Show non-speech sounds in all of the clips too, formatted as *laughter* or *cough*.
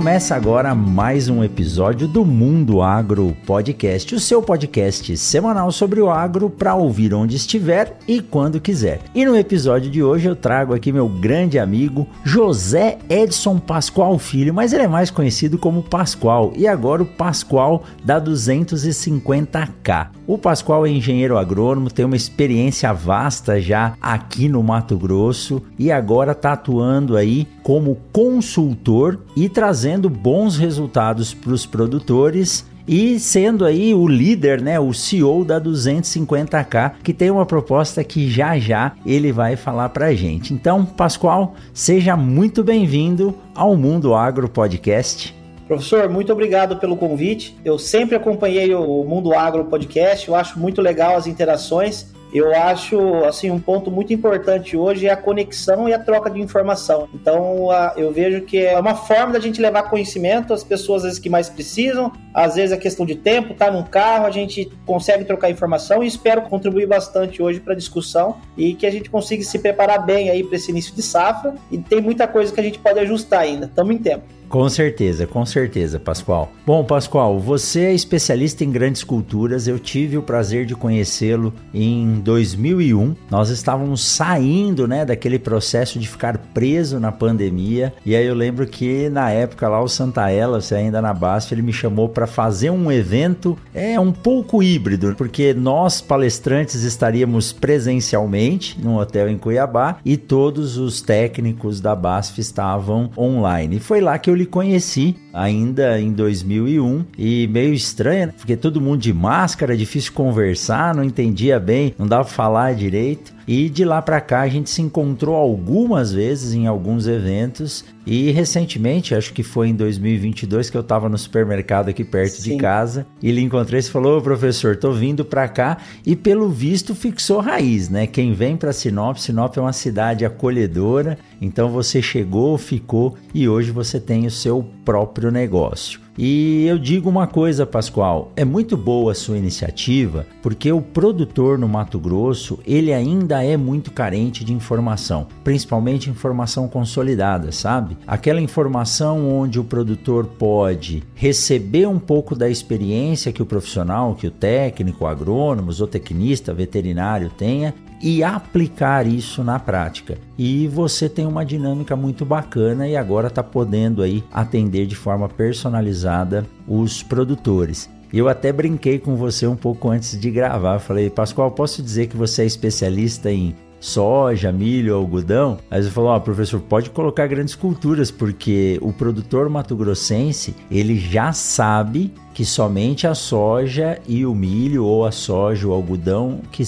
Começa agora mais um episódio do Mundo Agro Podcast, o seu podcast semanal sobre o agro para ouvir onde estiver e quando quiser. E no episódio de hoje eu trago aqui meu grande amigo José Edson Pascoal Filho, mas ele é mais conhecido como Pascoal e agora o Pascoal da 250K. O Pascoal é engenheiro agrônomo, tem uma experiência vasta já aqui no Mato Grosso e agora está atuando aí como consultor e trazendo bons resultados para os produtores e sendo aí o líder, né, o CEO da 250K, que tem uma proposta que já já ele vai falar para a gente. Então, Pascoal, seja muito bem-vindo ao Mundo Agro Podcast. Professor, muito obrigado pelo convite. Eu sempre acompanhei o Mundo Agro Podcast, eu acho muito legal as interações eu acho assim um ponto muito importante hoje é a conexão e a troca de informação. Então a, eu vejo que é uma forma da gente levar conhecimento às pessoas às vezes que mais precisam. Às vezes é questão de tempo, tá num carro, a gente consegue trocar informação e espero contribuir bastante hoje para a discussão e que a gente consiga se preparar bem aí para esse início de safra. E tem muita coisa que a gente pode ajustar ainda. Estamos em tempo. Com certeza, com certeza, Pascoal. Bom, Pascoal, você é especialista em grandes culturas. Eu tive o prazer de conhecê-lo em 2001. Nós estávamos saindo, né, daquele processo de ficar preso na pandemia. E aí eu lembro que na época lá o Santaella, você ainda na BASF, ele me chamou para fazer um evento é um pouco híbrido, porque nós palestrantes estaríamos presencialmente num hotel em Cuiabá e todos os técnicos da BASF estavam online. E foi lá que eu lhe conheci ainda em 2001 e meio estranho, né? porque todo mundo de máscara, difícil conversar, não entendia bem, não dava pra falar direito. E de lá para cá a gente se encontrou algumas vezes em alguns eventos e recentemente, acho que foi em 2022 que eu estava no supermercado aqui perto Sim. de casa e lhe encontrei e falou: "Ô professor, tô vindo para cá" e pelo visto fixou raiz, né? Quem vem para Sinop, Sinop é uma cidade acolhedora, então você chegou, ficou e hoje você tem o seu próprio negócio. E eu digo uma coisa, Pascoal, é muito boa a sua iniciativa, porque o produtor no Mato Grosso, ele ainda é muito carente de informação, principalmente informação consolidada, sabe? Aquela informação onde o produtor pode receber um pouco da experiência que o profissional, que o técnico, agrônomo, o tecnista, veterinário tenha e aplicar isso na prática. E você tem uma dinâmica muito bacana e agora está podendo aí atender de forma personalizada os produtores. Eu até brinquei com você um pouco antes de gravar. Falei, Pascoal, posso dizer que você é especialista em soja, milho, algodão. Aí você falou, ó, oh, professor, pode colocar grandes culturas, porque o produtor mato-grossense, ele já sabe que somente a soja e o milho ou a soja, o algodão, que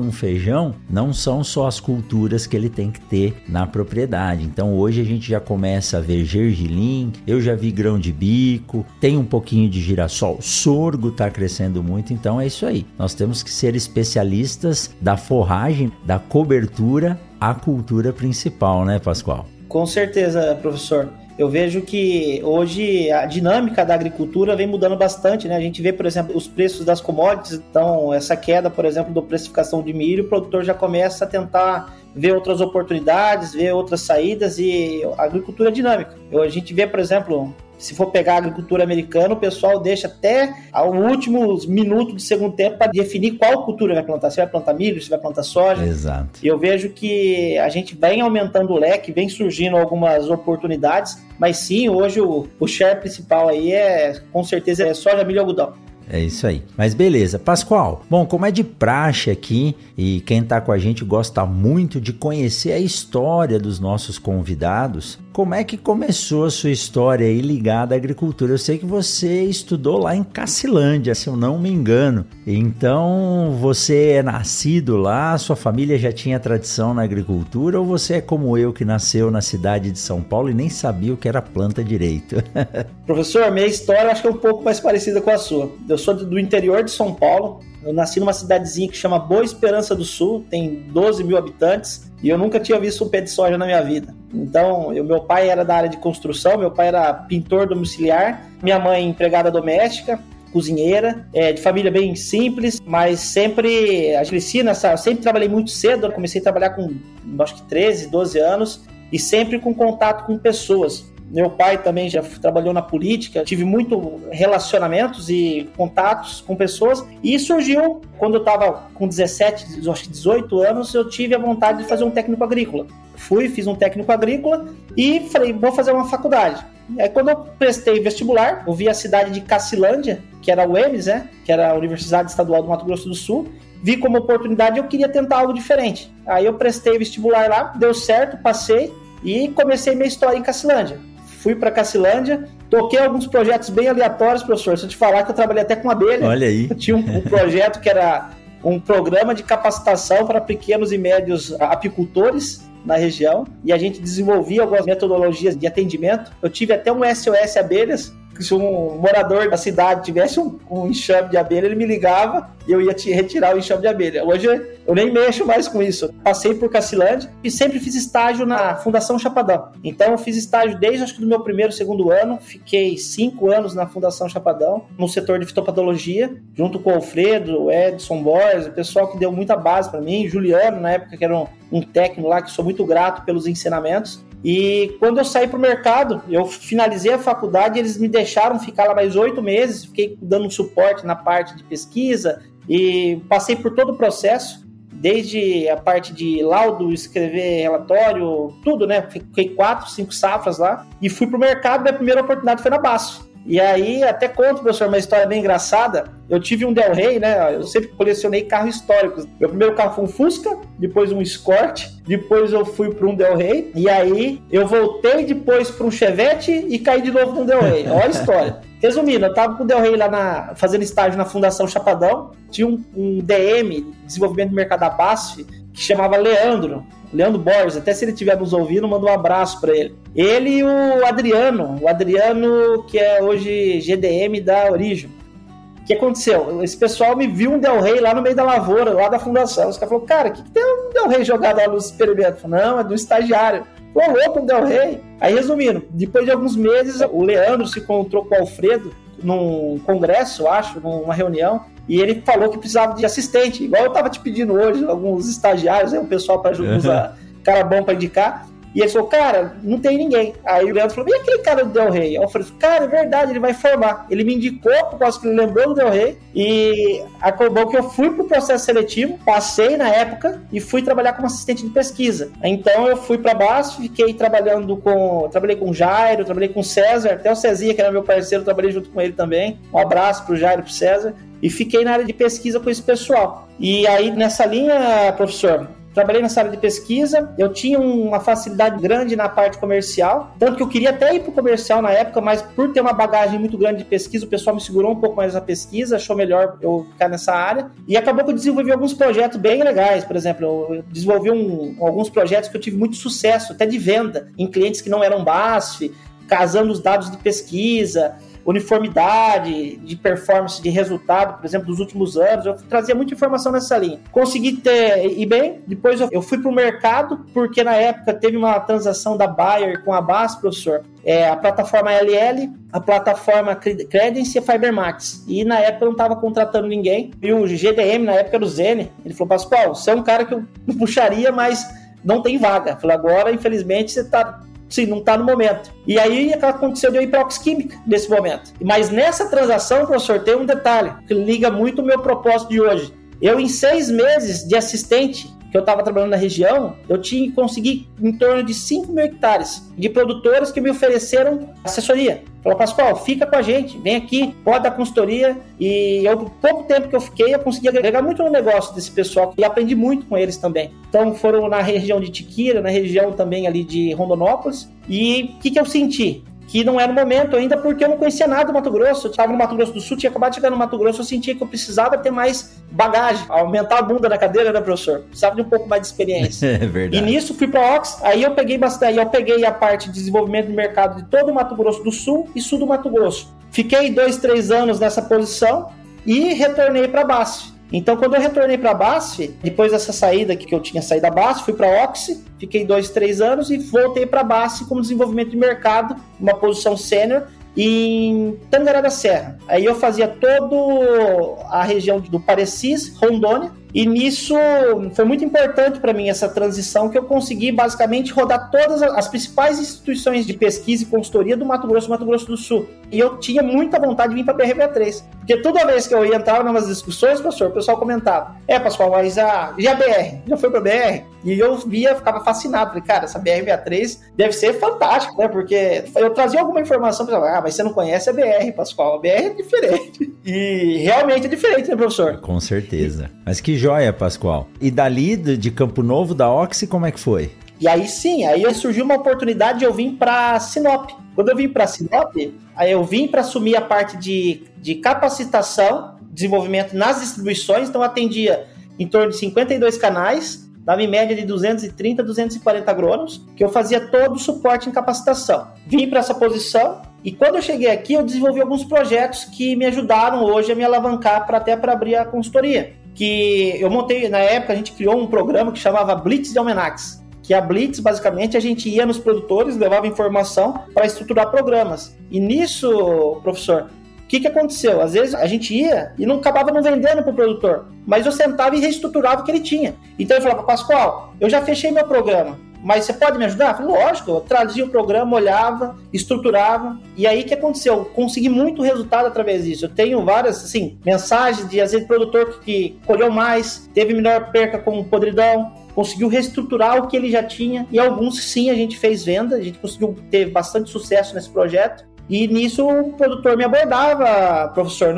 um feijão, não são só as culturas que ele tem que ter na propriedade. Então hoje a gente já começa a ver gergelim, eu já vi grão de bico, tem um pouquinho de girassol, sorgo está crescendo muito, então é isso aí. Nós temos que ser especialistas da forragem, da cobertura à cultura principal, né, Pascoal? Com certeza, professor eu vejo que hoje a dinâmica da agricultura vem mudando bastante, né? A gente vê, por exemplo, os preços das commodities, então essa queda, por exemplo, da precificação de milho, o produtor já começa a tentar ver outras oportunidades, ver outras saídas e a agricultura é dinâmica. A gente vê, por exemplo, se for pegar a agricultura americana, o pessoal deixa até os últimos minutos do segundo tempo para definir qual cultura vai plantar. Se vai plantar milho, se vai plantar soja. Exato. E eu vejo que a gente vem aumentando o leque, vem surgindo algumas oportunidades, mas sim, hoje o, o share principal aí é, com certeza, é soja, milho e algodão. É isso aí. Mas beleza. Pascoal, bom, como é de praxe aqui e quem está com a gente gosta muito de conhecer a história dos nossos convidados, como é que começou a sua história aí ligada à agricultura? Eu sei que você estudou lá em Cacilândia, se eu não me engano. Então, você é nascido lá, sua família já tinha tradição na agricultura ou você é como eu que nasceu na cidade de São Paulo e nem sabia o que era planta direito? *laughs* Professor, minha história acho que é um pouco mais parecida com a sua. Eu sou do interior de São Paulo, Eu nasci numa cidadezinha que chama Boa Esperança do Sul, tem 12 mil habitantes, e eu nunca tinha visto um pé de soja na minha vida. Então, eu, meu pai era da área de construção, meu pai era pintor domiciliar, minha mãe empregada doméstica, cozinheira, é, de família bem simples, mas sempre a cresci nessa, sempre trabalhei muito cedo, comecei a trabalhar com acho que 13, 12 anos e sempre com contato com pessoas. Meu pai também já trabalhou na política, tive muito relacionamentos e contatos com pessoas. E surgiu, quando eu estava com 17, acho que 18 anos, eu tive a vontade de fazer um técnico agrícola. Fui, fiz um técnico agrícola e falei, vou fazer uma faculdade. Aí quando eu prestei vestibular, eu vi a cidade de Cacilândia, que era o EMS, né? Que era a Universidade Estadual do Mato Grosso do Sul. Vi como oportunidade eu queria tentar algo diferente. Aí eu prestei vestibular lá, deu certo, passei e comecei minha história em Cacilândia. Fui para Cacilândia, toquei alguns projetos bem aleatórios, professor. Se eu te falar que eu trabalhei até com abelha. Olha aí. Eu *laughs* tinha um, um projeto que era um programa de capacitação para pequenos e médios apicultores na região e a gente desenvolvia algumas metodologias de atendimento. Eu tive até um SOS abelhas se um morador da cidade tivesse um, um, enxame de abelha, ele me ligava e eu ia retirar o enxame de abelha. Hoje eu nem mexo mais com isso. Passei por Cacilândia e sempre fiz estágio na Fundação Chapadão. Então eu fiz estágio desde acho que do meu primeiro, segundo ano. Fiquei cinco anos na Fundação Chapadão, no setor de fitopatologia, junto com o Alfredo, o Edson Borges, o pessoal que deu muita base para mim, Juliano, na época que era um, um técnico lá, que sou muito grato pelos ensinamentos. E quando eu saí para o mercado, eu finalizei a faculdade, eles me deixaram ficar lá mais oito meses, fiquei dando suporte na parte de pesquisa e passei por todo o processo, desde a parte de laudo, escrever relatório, tudo, né? Fiquei quatro, cinco safras lá e fui para o mercado. Minha primeira oportunidade foi na Baço. E aí, até conto, professor, uma história bem engraçada. Eu tive um Del Rey, né? Eu sempre colecionei carros históricos. Meu primeiro carro foi um Fusca, depois um Escort, depois eu fui para um Del Rey, e aí eu voltei depois para um Chevette e caí de novo no Del Rey. Olha a história. *laughs* Resumindo, eu tava com o Del Rey lá na, fazendo estágio na Fundação Chapadão, tinha um, um DM, Desenvolvimento do Mercado da BASF, que chamava Leandro. Leandro Borges, até se ele estiver nos ouvindo, manda um abraço para ele. Ele e o Adriano, o Adriano que é hoje GDM da Origem. O que aconteceu? Esse pessoal me viu um Del Rey lá no meio da lavoura, lá da fundação. Os caras falaram, cara, o que, que tem um Del Rey jogado lá no experimento? Falei, não, é do estagiário. Ô, louco, um Del Rey. Aí, resumindo, depois de alguns meses, o Leandro se encontrou com o Alfredo num congresso, acho, numa reunião, e ele falou que precisava de assistente, igual eu estava te pedindo hoje, alguns estagiários, aí, um pessoal para usar cara bom para indicar. E ele falou, cara, não tem ninguém. Aí o Leandro falou, e aquele cara do Del Rey? Aí eu falei, cara, é verdade, ele vai formar. Ele me indicou, por causa que ele lembrou do Del Rey, e acabou que eu fui pro processo seletivo, passei na época e fui trabalhar como assistente de pesquisa. Então eu fui para baixo, fiquei trabalhando com, trabalhei com o Jairo, trabalhei com o César, até o Cezinha, que era meu parceiro, trabalhei junto com ele também. Um abraço pro Jairo e pro César. E fiquei na área de pesquisa com esse pessoal. E aí, nessa linha, professor, trabalhei nessa área de pesquisa, eu tinha uma facilidade grande na parte comercial, tanto que eu queria até ir para o comercial na época, mas por ter uma bagagem muito grande de pesquisa, o pessoal me segurou um pouco mais na pesquisa, achou melhor eu ficar nessa área, e acabou que eu desenvolvi alguns projetos bem legais, por exemplo, eu desenvolvi um, alguns projetos que eu tive muito sucesso, até de venda, em clientes que não eram BASF, casando os dados de pesquisa, uniformidade de performance, de resultado, por exemplo, dos últimos anos. Eu trazia muita informação nessa linha. Consegui ter, e bem, depois eu fui para o mercado, porque na época teve uma transação da Bayer com a BAS, professor. É, a plataforma LL, a plataforma Credence e a Fibermax. E na época eu não estava contratando ninguém. E o GDM, na época, era o Zene. Ele falou, Pascoal, você é um cara que eu *laughs* puxaria, mas não tem vaga. Falei, agora, infelizmente, você está Sim, não está no momento. E aí aconteceu de eu ir para a Oxquímica nesse momento. Mas nessa transação, professor, tem um detalhe que liga muito o meu propósito de hoje. Eu, em seis meses de assistente, que eu estava trabalhando na região, eu tinha consegui em torno de 5 mil hectares de produtores que me ofereceram assessoria. Falou, Pascoal, fica com a gente, vem aqui, pode dar consultoria. E eu, pouco tempo que eu fiquei, eu consegui agregar muito no negócio desse pessoal e aprendi muito com eles também. Então foram na região de Tiquira, na região também ali de Rondonópolis. E o que, que eu senti? Que não era o momento ainda porque eu não conhecia nada do Mato Grosso. Eu estava no Mato Grosso do Sul, tinha acabado de chegar no Mato Grosso, eu sentia que eu precisava ter mais bagagem, aumentar a bunda da cadeira, né, professor? Precisava de um pouco mais de experiência. *laughs* É verdade. E nisso fui para Ox, aí eu peguei bastante, aí eu peguei a parte de desenvolvimento de mercado de todo o Mato Grosso do Sul e sul do Mato Grosso. Fiquei dois, três anos nessa posição e retornei para BASF. Então, quando eu retornei para a BASF, depois dessa saída que eu tinha saído da BASF, fui para a Oxy, fiquei dois, três anos e voltei para a BASF como desenvolvimento de mercado, uma posição sênior, em Tangará da Serra. Aí eu fazia toda a região do Parecis, Rondônia, e nisso foi muito importante para mim essa transição que eu consegui basicamente rodar todas as principais instituições de pesquisa e consultoria do Mato Grosso, Mato Grosso do Sul. E eu tinha muita vontade de vir para a BR-63. Porque toda vez que eu ia entrar umas discussões, professor, o pessoal comentava: É, Pascoal, mas a, e a BR? Já foi para BR? E eu via, ficava fascinado. Falei, cara, essa BR-63 deve ser fantástica, né? Porque eu trazia alguma informação, para ah, mas você não conhece a BR, Pascoal. A BR é diferente. E realmente é diferente, né, professor? Com certeza. Mas que joia, Pascoal. E dali, de Campo Novo, da Oxy, como é que foi? E aí sim, aí surgiu uma oportunidade de eu vir para Sinop. Quando eu vim para Sinop, aí eu vim para assumir a parte de, de capacitação, desenvolvimento nas distribuições, então atendia em torno de 52 canais, dava em média de 230 a 240 agrônomos, que eu fazia todo o suporte em capacitação. Vim para essa posição e quando eu cheguei aqui, eu desenvolvi alguns projetos que me ajudaram hoje a me alavancar para até para abrir a consultoria que eu montei, na época a gente criou um programa que chamava Blitz de Almenax, que a Blitz, basicamente, a gente ia nos produtores, levava informação para estruturar programas. E nisso, professor, o que, que aconteceu? Às vezes a gente ia e não acabava não vendendo para o produtor, mas eu sentava e reestruturava o que ele tinha. Então eu falava, Pascoal, eu já fechei meu programa mas você pode me ajudar? falei, lógico, eu trazia o programa, olhava, estruturava, e aí o que aconteceu? Consegui muito resultado através disso. Eu tenho várias, assim, mensagens de, às vezes, produtor que colheu mais, teve melhor perca com podridão, conseguiu reestruturar o que ele já tinha, e alguns sim a gente fez venda, a gente conseguiu ter bastante sucesso nesse projeto. E nisso o produtor me abordava, professor,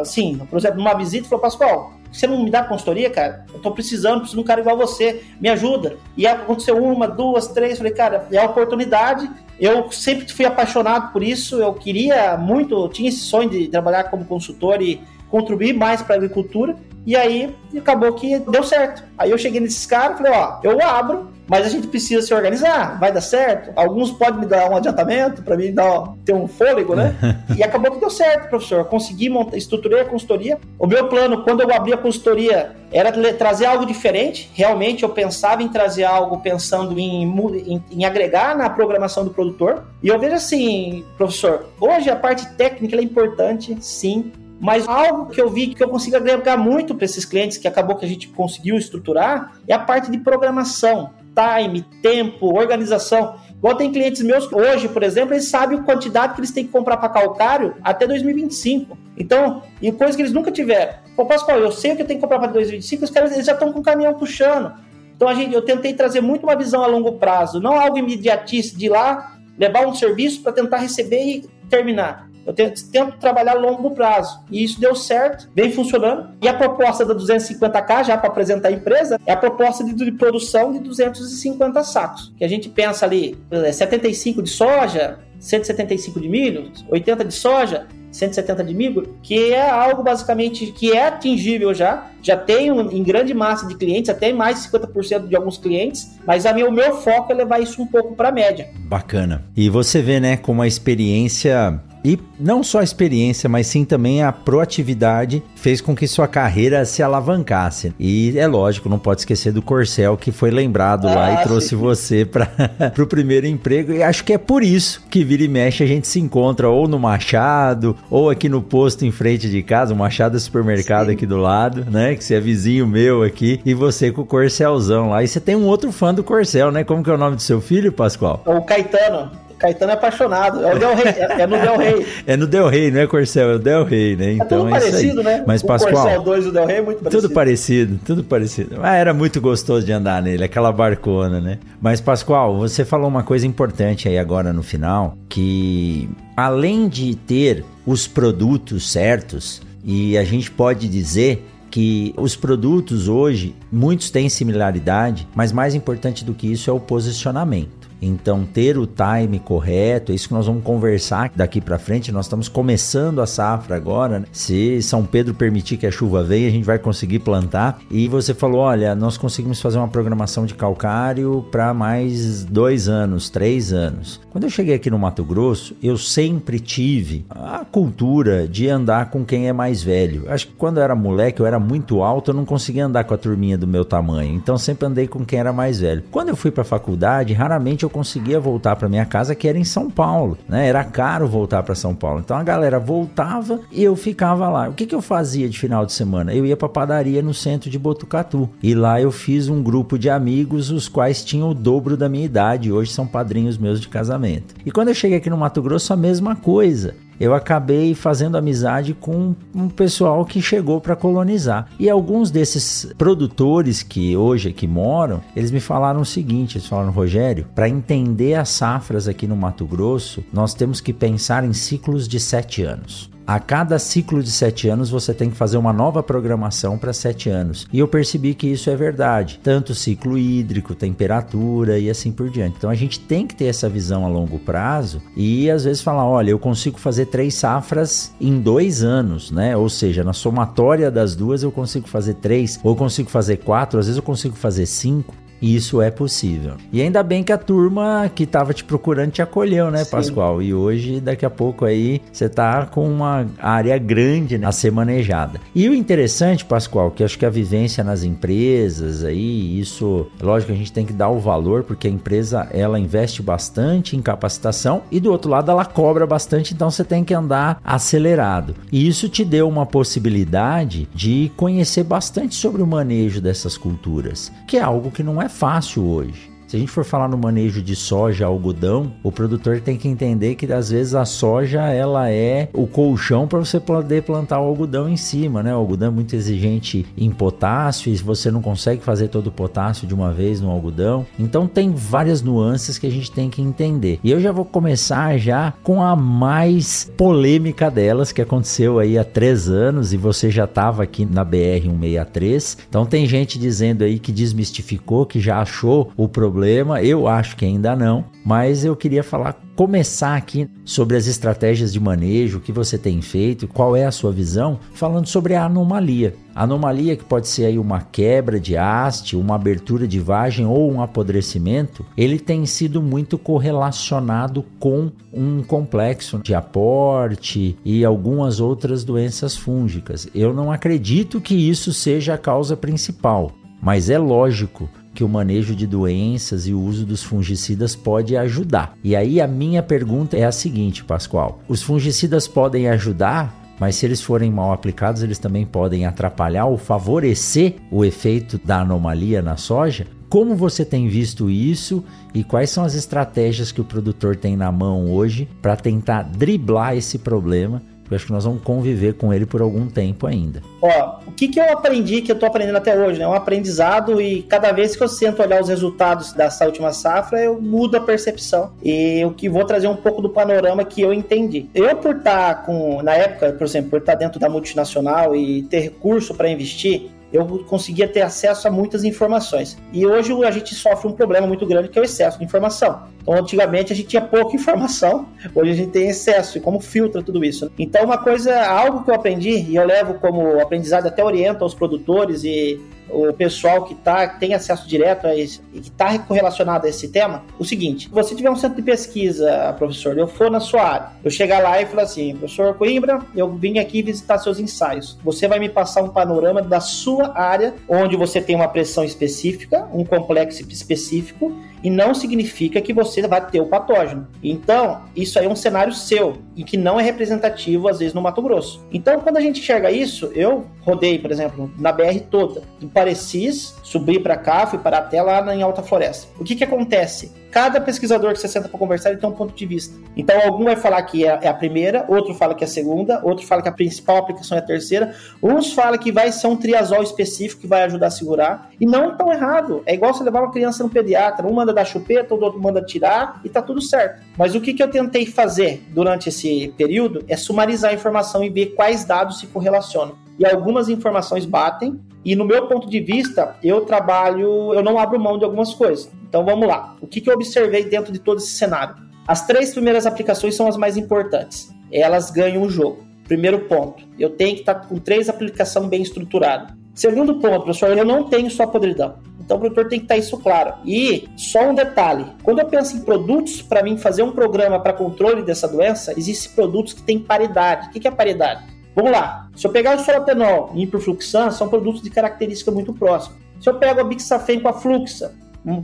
assim, por exemplo, numa visita, falou, Pascoal, você não me dá consultoria, cara? Eu tô precisando, preciso de um cara igual você, me ajuda. E aconteceu uma, duas, três, falei, cara, é a oportunidade. Eu sempre fui apaixonado por isso, eu queria muito, tinha esse sonho de trabalhar como consultor e contribuir mais para a agricultura. E aí acabou que deu certo. Aí eu cheguei nesses caras e falei, ó, eu abro, mas a gente precisa se organizar, vai dar certo. Alguns podem me dar um adiantamento para mim dar, ter um fôlego, né? *laughs* e acabou que deu certo, professor. consegui montar, estruturei a consultoria. O meu plano, quando eu abri a consultoria, era trazer algo diferente. Realmente eu pensava em trazer algo pensando em, em, em agregar na programação do produtor. E eu vejo assim, professor, hoje a parte técnica é importante, sim, mas algo que eu vi que eu consigo agregar muito para esses clientes, que acabou que a gente conseguiu estruturar, é a parte de programação, time, tempo, organização. Igual tem clientes meus hoje, por exemplo, eles sabem a quantidade que eles têm que comprar para calcário até 2025. Então, e coisa que eles nunca tiveram. Pô, Pascoal, eu sei o que eu tenho que comprar para 2025, os caras eles já estão com o caminhão puxando. Então, a gente, eu tentei trazer muito uma visão a longo prazo, não algo imediatista de ir lá, levar um serviço para tentar receber e terminar. Eu tento, tento, trabalhar a longo prazo. E isso deu certo, vem funcionando. E a proposta da 250K, já para apresentar a empresa, é a proposta de, de, produção de 250 sacos. Que a gente pensa ali, 75 é, de soja, 175 de milho, 80 de soja, 170 de milho, que é algo basicamente que é atingível já, já tem em grande massa de clientes, até mais de 50% de alguns clientes, mas a minha, o meu foco é levar isso um pouco para a média. Bacana. E você vê, né, como a experiência e não só a experiência, mas sim também a proatividade fez com que sua carreira se alavancasse. E é lógico, não pode esquecer do Corcel que foi lembrado ah, lá e trouxe sim. você para *laughs* o primeiro emprego. E acho que é por isso que vira e mexe a gente se encontra ou no Machado ou aqui no posto em frente de casa. O Machado é supermercado sim. aqui do lado, né? Que você é vizinho meu aqui e você com o Corcelzão lá. E você tem um outro fã do Corcel, né? Como que é o nome do seu filho, Pascoal? O Caetano. Caetano é apaixonado. É o Del Rey. É, é no Del Rey. *laughs* é no Del Rey, não é Corcel, é o Del Rey, né? Então, é tudo é parecido, né? Mas, o Pascoal, Corcel 2 e o Del Rey é muito parecido. Tudo parecido, tudo parecido. Mas era muito gostoso de andar nele, aquela barcona, né? Mas, Pascoal, você falou uma coisa importante aí agora no final, que além de ter os produtos certos, e a gente pode dizer que os produtos hoje, muitos têm similaridade, mas mais importante do que isso é o posicionamento. Então, ter o time correto, é isso que nós vamos conversar daqui para frente. Nós estamos começando a safra agora. Né? Se São Pedro permitir que a chuva venha, a gente vai conseguir plantar. E você falou: olha, nós conseguimos fazer uma programação de calcário para mais dois anos, três anos. Quando eu cheguei aqui no Mato Grosso, eu sempre tive a cultura de andar com quem é mais velho. Acho que quando eu era moleque, eu era muito alto, eu não conseguia andar com a turminha do meu tamanho. Então sempre andei com quem era mais velho. Quando eu fui para faculdade, raramente eu conseguia voltar para minha casa, que era em São Paulo, né? Era caro voltar para São Paulo. Então a galera voltava e eu ficava lá. O que, que eu fazia de final de semana? Eu ia para padaria no centro de Botucatu. E lá eu fiz um grupo de amigos, os quais tinham o dobro da minha idade. Hoje são padrinhos meus de casamento. E quando eu cheguei aqui no Mato Grosso, a mesma coisa eu acabei fazendo amizade com um pessoal que chegou para colonizar. E alguns desses produtores que hoje aqui moram, eles me falaram o seguinte: eles falaram, Rogério, para entender as safras aqui no Mato Grosso, nós temos que pensar em ciclos de sete anos. A cada ciclo de sete anos você tem que fazer uma nova programação para sete anos. E eu percebi que isso é verdade. Tanto ciclo hídrico, temperatura e assim por diante. Então a gente tem que ter essa visão a longo prazo e às vezes falar: olha, eu consigo fazer três safras em dois anos, né? Ou seja, na somatória das duas eu consigo fazer três, ou consigo fazer quatro, às vezes eu consigo fazer cinco. E isso é possível. E ainda bem que a turma que estava te procurando te acolheu, né, Sim. Pascoal? E hoje, daqui a pouco aí, você tá com uma área grande né, a ser manejada. E o interessante, Pascoal, que acho que a vivência nas empresas aí, isso, lógico a gente tem que dar o valor, porque a empresa, ela investe bastante em capacitação e do outro lado ela cobra bastante, então você tem que andar acelerado. E isso te deu uma possibilidade de conhecer bastante sobre o manejo dessas culturas, que é algo que não é fácil hoje. Se a gente for falar no manejo de soja, algodão, o produtor tem que entender que às vezes a soja ela é o colchão para você poder plantar o algodão em cima, né? O algodão é muito exigente em potássio e você não consegue fazer todo o potássio de uma vez no algodão. Então tem várias nuances que a gente tem que entender. E eu já vou começar já com a mais polêmica delas que aconteceu aí há três anos e você já estava aqui na BR 163. Então tem gente dizendo aí que desmistificou, que já achou o problema problema, eu acho que ainda não, mas eu queria falar, começar aqui sobre as estratégias de manejo, o que você tem feito, qual é a sua visão, falando sobre a anomalia. anomalia que pode ser aí uma quebra de haste, uma abertura de vagem ou um apodrecimento, ele tem sido muito correlacionado com um complexo de aporte e algumas outras doenças fúngicas. Eu não acredito que isso seja a causa principal, mas é lógico que o manejo de doenças e o uso dos fungicidas pode ajudar. E aí a minha pergunta é a seguinte, Pascoal: os fungicidas podem ajudar? Mas se eles forem mal aplicados, eles também podem atrapalhar ou favorecer o efeito da anomalia na soja? Como você tem visto isso e quais são as estratégias que o produtor tem na mão hoje para tentar driblar esse problema eu acho que nós vamos conviver com ele por algum tempo ainda. Ó, o que, que eu aprendi, que eu tô aprendendo até hoje, né? É um aprendizado e cada vez que eu sento olhar os resultados dessa última safra, eu mudo a percepção. E eu que vou trazer um pouco do panorama que eu entendi. Eu, por estar tá com, na época, por exemplo, por estar tá dentro da multinacional e ter recurso para investir, eu conseguia ter acesso a muitas informações. E hoje a gente sofre um problema muito grande que é o excesso de informação. Então, antigamente a gente tinha pouca informação, *laughs* hoje a gente tem excesso. E como filtra tudo isso? Então, uma coisa, algo que eu aprendi e eu levo como aprendizado, até oriento aos produtores e o pessoal que tá, que tem acesso direto a isso e que está correlacionado a esse tema, o seguinte: se você tiver um centro de pesquisa, professor, eu for na sua área, eu chegar lá e falar assim, professor Coimbra, eu vim aqui visitar seus ensaios. Você vai me passar um panorama da sua área, onde você tem uma pressão específica, um complexo específico e não significa que você vai ter o patógeno. Então, isso aí é um cenário seu e que não é representativo, às vezes, no Mato Grosso. Então, quando a gente enxerga isso, eu rodei, por exemplo, na BR toda, do Parecis, subi para cá, fui para até lá em Alta Floresta. O que que acontece? cada pesquisador que você senta para conversar ele tem um ponto de vista. Então, algum vai falar que é, é, a primeira, outro fala que é a segunda, outro fala que a principal aplicação é a terceira, uns falam que vai ser um triazol específico que vai ajudar a segurar, e não tão errado. É igual você levar uma criança no pediatra, um manda dar chupeta, o outro manda tirar, e tá tudo certo. Mas o que, que eu tentei fazer durante esse período é sumarizar a informação e ver quais dados se correlacionam. E algumas informações batem, e no meu ponto de vista, eu trabalho, eu não abro mão de algumas coisas. Então vamos lá. O que, que eu observei dentro de todo esse cenário? As três primeiras aplicações são as mais importantes. Elas ganham o jogo. Primeiro ponto, eu tenho que estar com três aplicações bem estruturadas. Segundo ponto, professor, eu não tenho só podridão. Então o produtor tem que estar isso claro. E só um detalhe: quando eu penso em produtos para mim fazer um programa para controle dessa doença, existem produtos que têm paridade. O que é paridade? Vamos lá. Se eu pegar o solatenol e Imperfluxan, são produtos de característica muito próxima. Se eu pego a Bixafen com a Fluxa,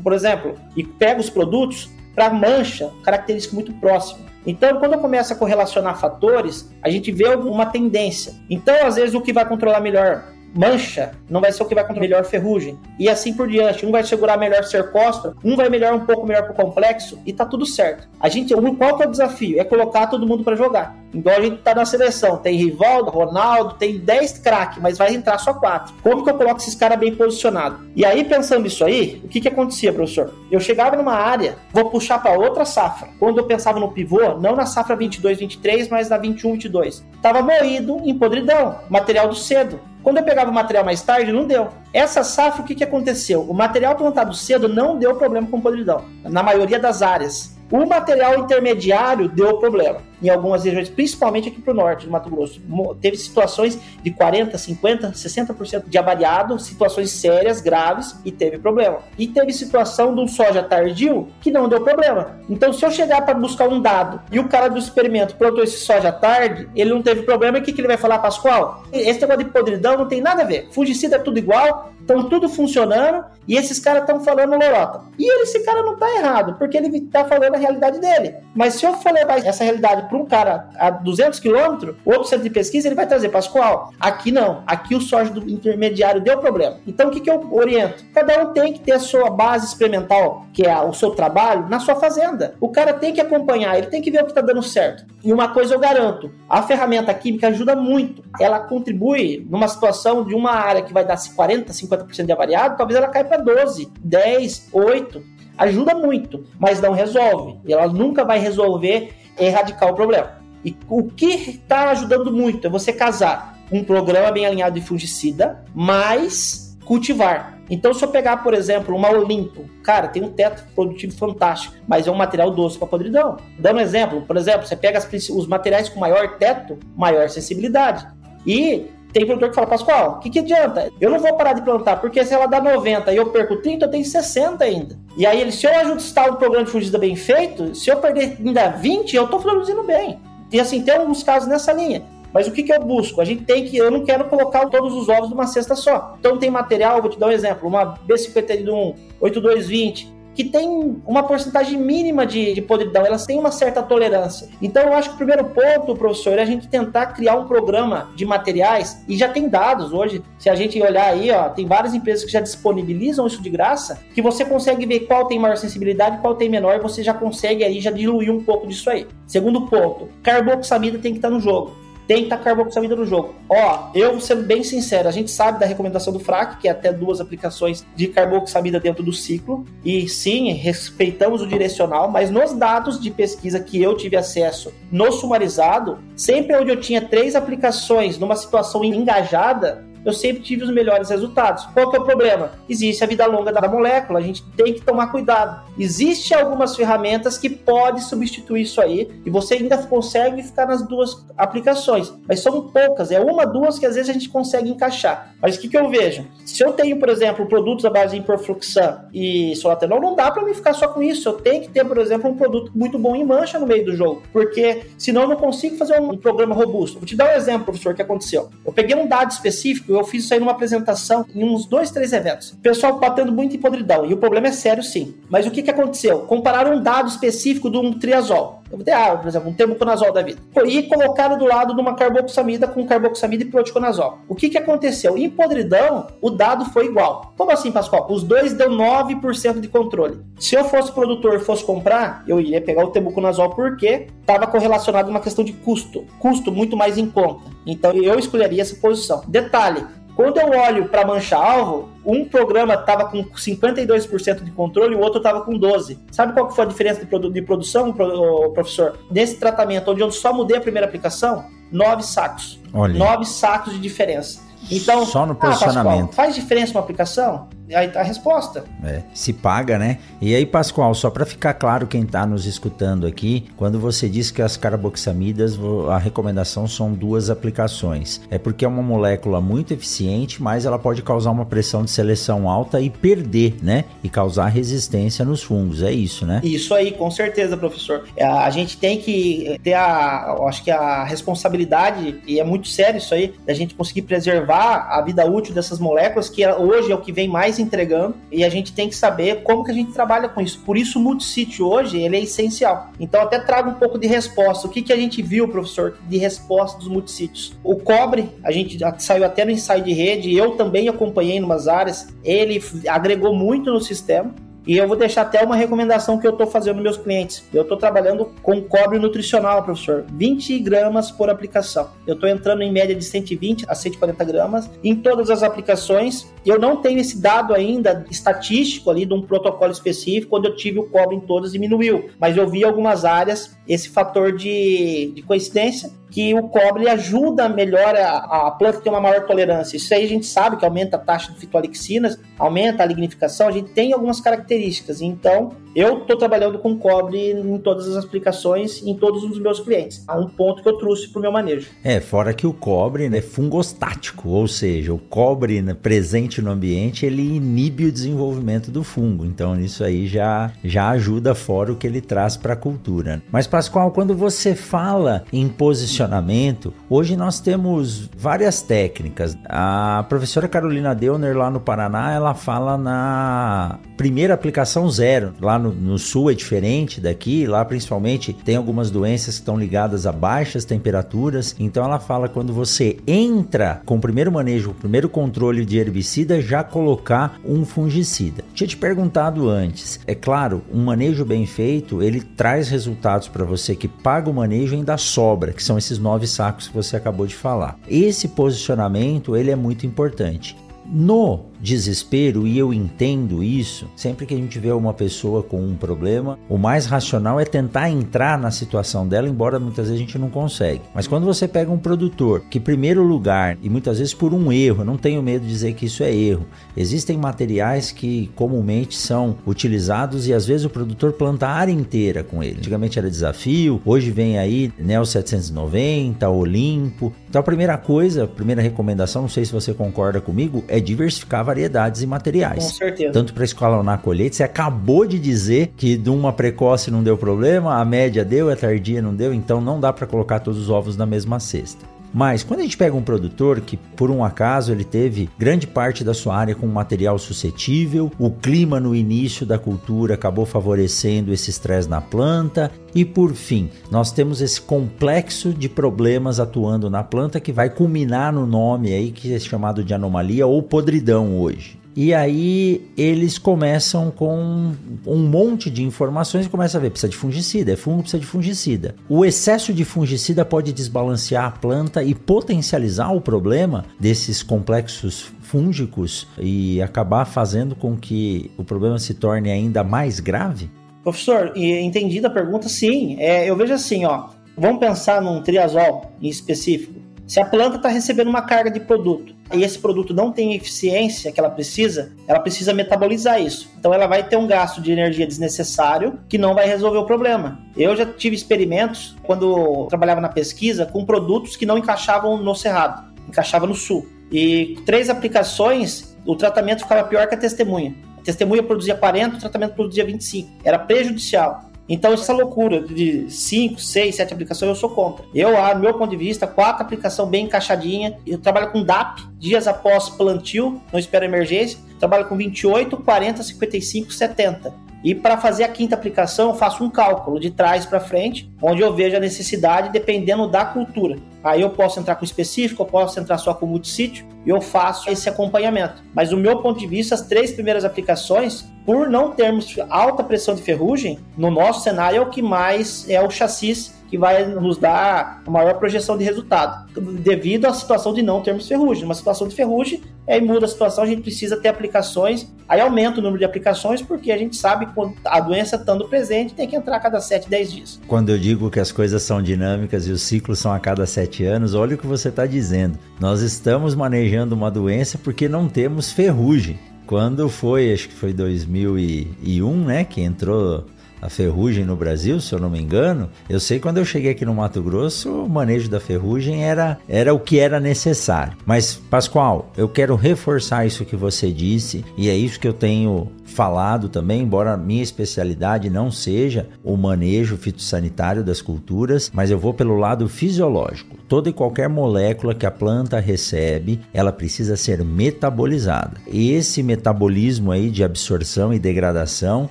por exemplo, e pego os produtos para mancha, característica muito próxima. Então, quando eu começo a correlacionar fatores, a gente vê alguma tendência. Então, às vezes, o que vai controlar melhor mancha não vai ser o que vai controlar melhor ferrugem. E assim por diante. Um vai segurar melhor ser costa, um vai melhor um pouco melhor pro complexo e tá tudo certo. A gente, qual que é o desafio? É colocar todo mundo para jogar. Então a gente tá na seleção, tem Rivaldo, Ronaldo, tem 10 craques, mas vai entrar só 4. Como que eu coloco esses caras bem posicionados? E aí, pensando isso aí, o que que acontecia, professor? Eu chegava numa área, vou puxar para outra safra. Quando eu pensava no pivô, não na safra 22, 23, mas na 21, 22. Tava moído em podridão, material do cedo. Quando eu pegava o material mais tarde, não deu. Essa safra, o que, que aconteceu? O material plantado cedo não deu problema com podridão, na maioria das áreas. O material intermediário deu problema em algumas regiões, principalmente aqui para o norte do Mato Grosso. Teve situações de 40%, 50%, 60% de avariado, situações sérias, graves, e teve problema. E teve situação de um soja tardio que não deu problema. Então, se eu chegar para buscar um dado e o cara do experimento plantou esse soja tarde, ele não teve problema, o que, que ele vai falar, Pascoal? Esse negócio de podridão não tem nada a ver. Fungicida é tudo igual, estão tudo funcionando e esses caras estão falando lorota. E esse cara não está errado, porque ele está falando a realidade dele. Mas se eu for levar essa realidade para um cara a 200 quilômetros, outro centro de pesquisa, ele vai trazer, Pascoal, aqui não, aqui o soja do intermediário deu problema. Então o que, que eu oriento? Cada um tem que ter a sua base experimental, que é o seu trabalho, na sua fazenda. O cara tem que acompanhar, ele tem que ver o que está dando certo. E uma coisa eu garanto, a ferramenta química ajuda muito. Ela contribui numa situação de uma área que vai dar 40, 50% de avariado, talvez ela caia para 12, 10, 8 ajuda muito, mas não resolve. Ela nunca vai resolver erradicar o problema. E o que está ajudando muito é você casar um programa bem alinhado de fungicida, mais cultivar. Então, se eu pegar, por exemplo, uma Olimpo, cara, tem um teto produtivo fantástico, mas é um material doce para podridão. Dando um exemplo, por exemplo, você pega as, os materiais com maior teto, maior sensibilidade. E tem produtor que fala, Pascoal, o que, que adianta? Eu não vou parar de plantar, porque se ela dá 90 e eu perco 30, eu tenho 60 ainda. E aí, se eu ajustar o programa de fugida bem feito, se eu perder ainda 20, eu estou produzindo bem. E assim, tem alguns casos nessa linha. Mas o que, que eu busco? A gente tem que. Eu não quero colocar todos os ovos numa cesta só. Então tem material, vou te dar um exemplo: uma B51, 8220, que tem uma porcentagem mínima de, de podridão, elas têm uma certa tolerância. Então, eu acho que o primeiro ponto, professor, é a gente tentar criar um programa de materiais, e já tem dados hoje, se a gente olhar aí, ó, tem várias empresas que já disponibilizam isso de graça, que você consegue ver qual tem maior sensibilidade, qual tem menor, você já consegue aí já diluir um pouco disso aí. Segundo ponto, carboxamida tem que estar no jogo estar carboxamida no jogo. Ó, eu vou ser bem sincero, a gente sabe da recomendação do FRAC, que é até duas aplicações de carboxamida dentro do ciclo, e sim, respeitamos o direcional, mas nos dados de pesquisa que eu tive acesso no sumarizado, sempre onde eu tinha três aplicações numa situação engajada, eu sempre tive os melhores resultados. Qual que é o problema? Existe a vida longa da molécula, a gente tem que tomar cuidado. Existem algumas ferramentas que podem substituir isso aí e você ainda consegue ficar nas duas aplicações, mas são poucas, é uma, duas que às vezes a gente consegue encaixar. Mas o que, que eu vejo? Se eu tenho, por exemplo, produtos à base de Imperfluxan e Solatenol, não dá para mim ficar só com isso. Eu tenho que ter, por exemplo, um produto muito bom em mancha no meio do jogo, porque senão eu não consigo fazer um programa robusto. Vou te dar um exemplo, professor, que aconteceu. Eu peguei um dado específico eu fiz isso aí numa apresentação em uns dois, três eventos. Pessoal batendo muito em podridão. E o problema é sério, sim. Mas o que, que aconteceu? Compararam um dado específico de um triazol. Ah, por exemplo, um termoconazol da vida. E colocaram do lado de uma carboxamida com carboxamida e proticonazol. O que, que aconteceu? Em podridão, o dado foi igual. Como assim, Pascoal? Os dois deu 9% de controle. Se eu fosse produtor e fosse comprar, eu iria pegar o tebuconazol porque estava correlacionado a uma questão de custo. Custo muito mais em conta. Então eu escolheria essa posição. Detalhe, quando eu olho para mancha-alvo, um programa estava com 52% de controle e o outro estava com 12%. Sabe qual que foi a diferença de, produ de produção, professor? Nesse tratamento, onde eu só mudei a primeira aplicação, nove sacos. Olha. Nove sacos de diferença. Então, só no posicionamento. Ah, Pascoal, faz diferença uma aplicação? Aí tá a resposta. É, se paga, né? E aí, Pascoal, só para ficar claro quem tá nos escutando aqui, quando você diz que as carboxamidas, a recomendação são duas aplicações. É porque é uma molécula muito eficiente, mas ela pode causar uma pressão de seleção alta e perder, né? E causar resistência nos fungos. É isso, né? Isso aí, com certeza, professor. É, a gente tem que ter a, acho que a responsabilidade, e é muito sério isso aí, da gente conseguir preservar a vida útil dessas moléculas, que hoje é o que vem mais entregando, e a gente tem que saber como que a gente trabalha com isso. Por isso o multisítio hoje, ele é essencial. Então até trago um pouco de resposta. O que, que a gente viu, professor, de resposta dos multissítios? O cobre, a gente saiu até no ensaio de rede, eu também acompanhei em umas áreas, ele agregou muito no sistema. E eu vou deixar até uma recomendação que eu estou fazendo meus clientes. Eu estou trabalhando com cobre nutricional, professor. 20 gramas por aplicação. Eu estou entrando em média de 120 a 140 gramas em todas as aplicações. Eu não tenho esse dado ainda estatístico ali de um protocolo específico, onde eu tive o cobre em todas diminuiu. Mas eu vi algumas áreas esse fator de, de coincidência que o cobre ajuda melhor a, a planta ter uma maior tolerância. Isso aí a gente sabe que aumenta a taxa de fitoalixinas, aumenta a lignificação, a gente tem algumas características. Então, eu estou trabalhando com cobre em todas as aplicações, em todos os meus clientes. Há um ponto que eu trouxe para o meu manejo. É, fora que o cobre né, é fungostático, ou seja, o cobre né, presente no ambiente, ele inibe o desenvolvimento do fungo. Então, isso aí já, já ajuda fora o que ele traz para a cultura. Mas, Pascoal, quando você fala em posicionamento, hoje nós temos várias técnicas. A professora Carolina Deuner, lá no Paraná, ela fala na primeira aplicação zero. Lá no, no sul é diferente daqui, lá principalmente tem algumas doenças que estão ligadas a baixas temperaturas. Então ela fala quando você entra com o primeiro manejo, o primeiro controle de herbicida, já colocar um fungicida. Tinha te perguntado antes. É claro, um manejo bem feito, ele traz resultados para você que paga o manejo e ainda sobra, que são esses nove sacos que você acabou de falar. Esse posicionamento ele é muito importante. No desespero, e eu entendo isso, sempre que a gente vê uma pessoa com um problema, o mais racional é tentar entrar na situação dela, embora muitas vezes a gente não consegue. Mas quando você pega um produtor que, primeiro lugar, e muitas vezes por um erro, não tenho medo de dizer que isso é erro, existem materiais que comumente são utilizados e às vezes o produtor planta a área inteira com ele. Antigamente era desafio, hoje vem aí Neo 790, Olimpo. Então a primeira coisa, a primeira recomendação, não sei se você concorda comigo, é diversificar variedades e materiais. Com certeza. Tanto para escalonar a colheita, você acabou de dizer que de uma precoce não deu problema, a média deu, a tardia não deu, então não dá para colocar todos os ovos na mesma cesta. Mas quando a gente pega um produtor que, por um acaso, ele teve grande parte da sua área com material suscetível, o clima no início da cultura acabou favorecendo esse estresse na planta, e por fim, nós temos esse complexo de problemas atuando na planta que vai culminar no nome aí que é chamado de anomalia ou podridão hoje. E aí eles começam com um monte de informações e começam a ver, precisa de fungicida, é fungo, precisa de fungicida. O excesso de fungicida pode desbalancear a planta e potencializar o problema desses complexos fúngicos e acabar fazendo com que o problema se torne ainda mais grave? Professor, entendida a pergunta, sim. É, eu vejo assim, ó. Vamos pensar num triazol em específico. Se a planta está recebendo uma carga de produto e esse produto não tem eficiência que ela precisa, ela precisa metabolizar isso. Então ela vai ter um gasto de energia desnecessário que não vai resolver o problema. Eu já tive experimentos quando trabalhava na pesquisa com produtos que não encaixavam no cerrado, encaixava no sul. E três aplicações, o tratamento ficava pior que a testemunha. A testemunha produzia 40, o tratamento produzia 25. Era prejudicial. Então, essa loucura de 5, 6, 7 aplicações, eu sou contra. Eu, no meu ponto de vista, quatro aplicações bem encaixadinha. Eu trabalho com DAP, dias após plantio, não espero emergência. Trabalho com 28, 40, 55, 70. E para fazer a quinta aplicação, eu faço um cálculo de trás para frente, onde eu vejo a necessidade dependendo da cultura. Aí eu posso entrar com específico, eu posso entrar só com multissítio e eu faço esse acompanhamento. Mas do meu ponto de vista, as três primeiras aplicações, por não termos alta pressão de ferrugem, no nosso cenário é o que mais é o chassi que vai nos dar a maior projeção de resultado, devido à situação de não termos ferrugem. Uma situação de ferrugem, aí muda a situação, a gente precisa ter aplicações, aí aumenta o número de aplicações, porque a gente sabe que a doença estando presente tem que entrar a cada 7, 10 dias. Quando eu digo que as coisas são dinâmicas e os ciclos são a cada 7 anos, olha o que você está dizendo. Nós estamos manejando uma doença porque não temos ferrugem. Quando foi, acho que foi 2001, né, que entrou a ferrugem no Brasil, se eu não me engano. Eu sei quando eu cheguei aqui no Mato Grosso, o manejo da ferrugem era, era o que era necessário. Mas, Pascoal, eu quero reforçar isso que você disse e é isso que eu tenho falado também, embora minha especialidade não seja o manejo fitossanitário das culturas, mas eu vou pelo lado fisiológico. Toda e qualquer molécula que a planta recebe, ela precisa ser metabolizada. Esse metabolismo aí de absorção e degradação,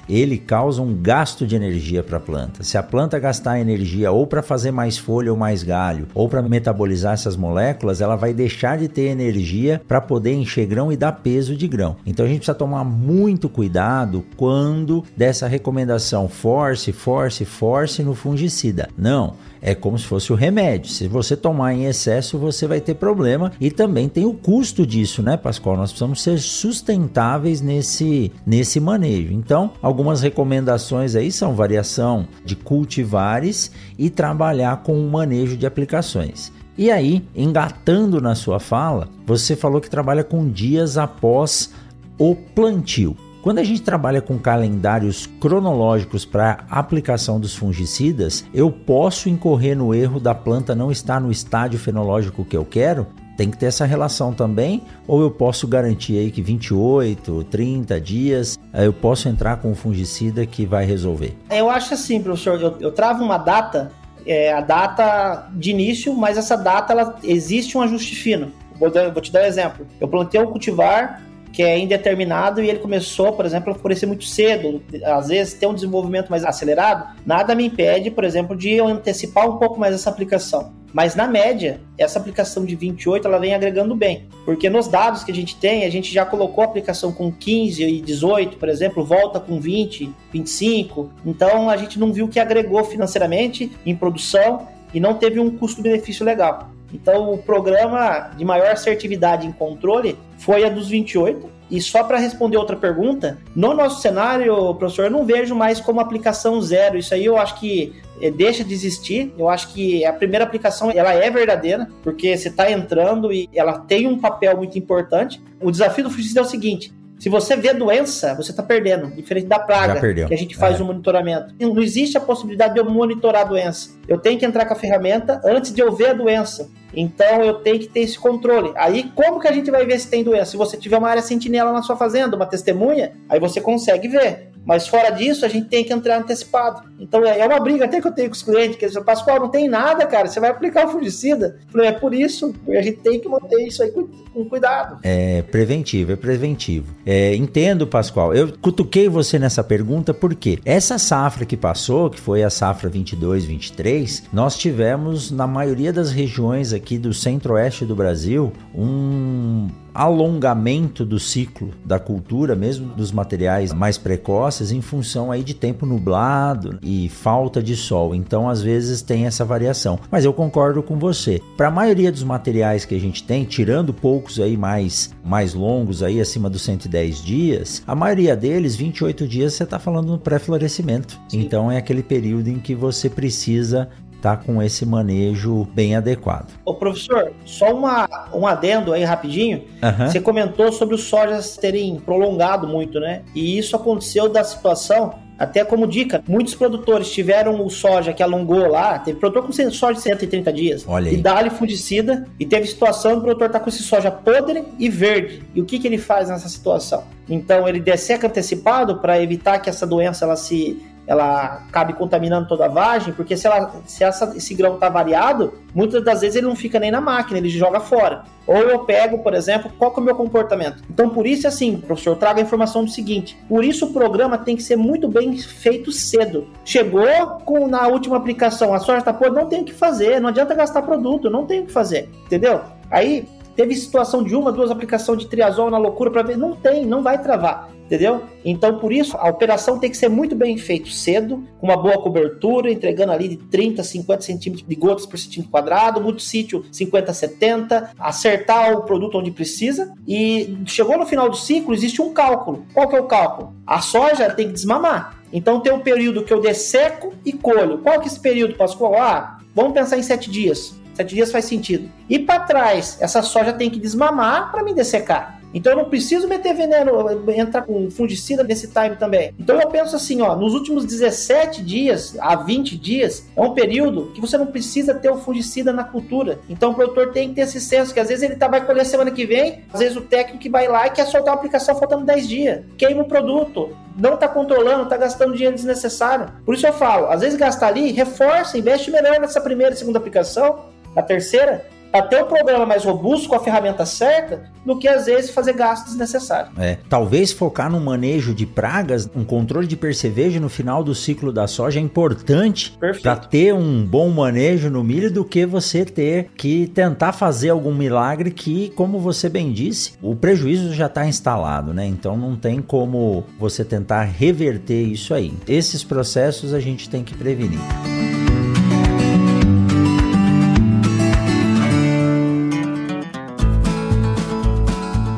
ele causa um gasto de energia para a planta. Se a planta gastar energia ou para fazer mais folha ou mais galho, ou para metabolizar essas moléculas, ela vai deixar de ter energia para poder encher grão e dar peso de grão. Então a gente precisa tomar muito cuidado quando dessa recomendação force, force, force no fungicida. Não, é como se fosse o remédio. Se você tomar em excesso, você vai ter problema e também tem o custo disso, né, Pascoal? Nós precisamos ser sustentáveis nesse, nesse manejo. Então, algumas recomendações aí são variação de cultivares e trabalhar com o manejo de aplicações. E aí, engatando na sua fala, você falou que trabalha com dias após o plantio. Quando a gente trabalha com calendários cronológicos para aplicação dos fungicidas, eu posso incorrer no erro da planta não estar no estágio fenológico que eu quero? Tem que ter essa relação também, ou eu posso garantir aí que 28, 30 dias eh, eu posso entrar com o fungicida que vai resolver? Eu acho assim, professor, eu, eu travo uma data, é, a data de início, mas essa data ela, existe um ajuste fino. Vou, vou te dar um exemplo. Eu plantei um cultivar que é indeterminado e ele começou, por exemplo, a florescer muito cedo, às vezes tem um desenvolvimento mais acelerado, nada me impede, por exemplo, de eu antecipar um pouco mais essa aplicação. Mas na média, essa aplicação de 28 ela vem agregando bem, porque nos dados que a gente tem, a gente já colocou a aplicação com 15 e 18, por exemplo, volta com 20, 25. Então a gente não viu que agregou financeiramente em produção e não teve um custo-benefício legal. Então, o programa de maior assertividade em controle foi a dos 28. E só para responder outra pergunta, no nosso cenário, professor, eu não vejo mais como aplicação zero. Isso aí eu acho que eh, deixa de existir. Eu acho que a primeira aplicação ela é verdadeira, porque você está entrando e ela tem um papel muito importante. O desafio do fungicida é o seguinte: se você vê doença, você está perdendo, diferente da praga, que a gente faz o é. um monitoramento. Não existe a possibilidade de eu monitorar a doença. Eu tenho que entrar com a ferramenta antes de eu ver a doença. Então eu tenho que ter esse controle. Aí como que a gente vai ver se tem doença? Se você tiver uma área sentinela na sua fazenda, uma testemunha, aí você consegue ver. Mas fora disso, a gente tem que entrar antecipado. Então é, é uma briga até que eu tenho com os clientes, que eles falam, Pascoal, não tem nada, cara, você vai aplicar o fungicida. Eu falei, é por isso, a gente tem que manter isso aí com, cuidado. É preventivo, é preventivo. É, entendo, Pascoal. Eu cutuquei você nessa pergunta porque essa safra que passou, que foi a safra 22, 23, nós tivemos na maioria das regiões aqui do centro-oeste do Brasil um alongamento do ciclo da cultura, mesmo dos materiais mais precoces, em função aí de tempo nublado e falta de sol. Então, às vezes tem essa variação. Mas eu concordo com você. Para a maioria dos materiais que a gente tem, tirando poucos aí mais mais longos aí acima dos 110 dias, a maioria deles 28 dias você está falando no pré-florescimento. Então é aquele período em que você precisa tá com esse manejo bem adequado. Ô professor, só uma, um adendo aí rapidinho. Uhum. Você comentou sobre os sojas terem prolongado muito, né? E isso aconteceu da situação até como dica, muitos produtores tiveram o soja que alongou lá, teve produtor com soja de 130 dias. Olha aí. E dá-lhe fungicida. E teve situação do produtor tá com esse soja podre e verde. E o que, que ele faz nessa situação? Então ele desseca antecipado para evitar que essa doença ela se ela acabe contaminando toda a vagem, porque se, ela, se essa, esse grão está variado, muitas das vezes ele não fica nem na máquina, ele joga fora. Ou eu pego, por exemplo, qual é o meu comportamento? Então, por isso, assim, professor, eu trago a informação do seguinte: por isso o programa tem que ser muito bem feito cedo. Chegou com na última aplicação, a soja está podre, não tem o que fazer, não adianta gastar produto, não tem o que fazer, entendeu? Aí teve situação de uma, duas aplicações de triazol na loucura para ver, não tem, não vai travar entendeu? Então, por isso, a operação tem que ser muito bem feita cedo, com uma boa cobertura, entregando ali de 30 a 50 centímetros de gotas por centímetro quadrado, muito sítio 50 a 70, acertar o produto onde precisa. E chegou no final do ciclo, existe um cálculo. Qual que é o cálculo? A soja tem que desmamar. Então tem um período que eu desseco e colho. Qual que é esse período, Pascoal? Ah, vamos pensar em sete dias. Sete dias faz sentido. E para trás, essa soja tem que desmamar para me dessecar. Então eu não preciso meter veneno, entrar com fungicida nesse time também. Então eu penso assim, ó, nos últimos 17 dias a 20 dias é um período que você não precisa ter o fungicida na cultura. Então o produtor tem que ter esse senso que às vezes ele tá, vai colher semana que vem, às vezes o técnico que vai lá e quer soltar a aplicação faltando 10 dias. Queima o produto, não está controlando, está gastando dinheiro desnecessário. Por isso eu falo, às vezes gasta ali, reforça, investe melhor nessa primeira e segunda aplicação, a terceira, para ter um programa mais robusto com a ferramenta certa do que às vezes fazer gastos desnecessários. É, talvez focar no manejo de pragas, um controle de percevejo no final do ciclo da soja é importante para ter um bom manejo no milho do que você ter que tentar fazer algum milagre que, como você bem disse, o prejuízo já está instalado, né? Então não tem como você tentar reverter isso aí. Esses processos a gente tem que prevenir.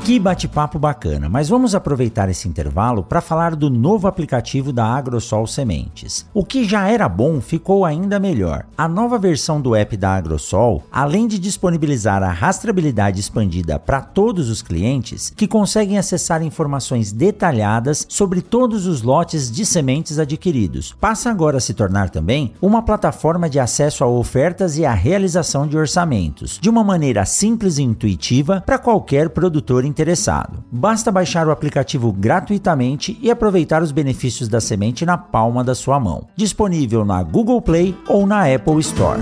Que bate-papo bacana, mas vamos aproveitar esse intervalo para falar do novo aplicativo da Agrosol Sementes. O que já era bom ficou ainda melhor. A nova versão do app da Agrosol, além de disponibilizar a rastreabilidade expandida para todos os clientes, que conseguem acessar informações detalhadas sobre todos os lotes de sementes adquiridos, passa agora a se tornar também uma plataforma de acesso a ofertas e a realização de orçamentos, de uma maneira simples e intuitiva para qualquer produtor interessado interessado. Basta baixar o aplicativo gratuitamente e aproveitar os benefícios da semente na palma da sua mão. Disponível na Google Play ou na Apple Store.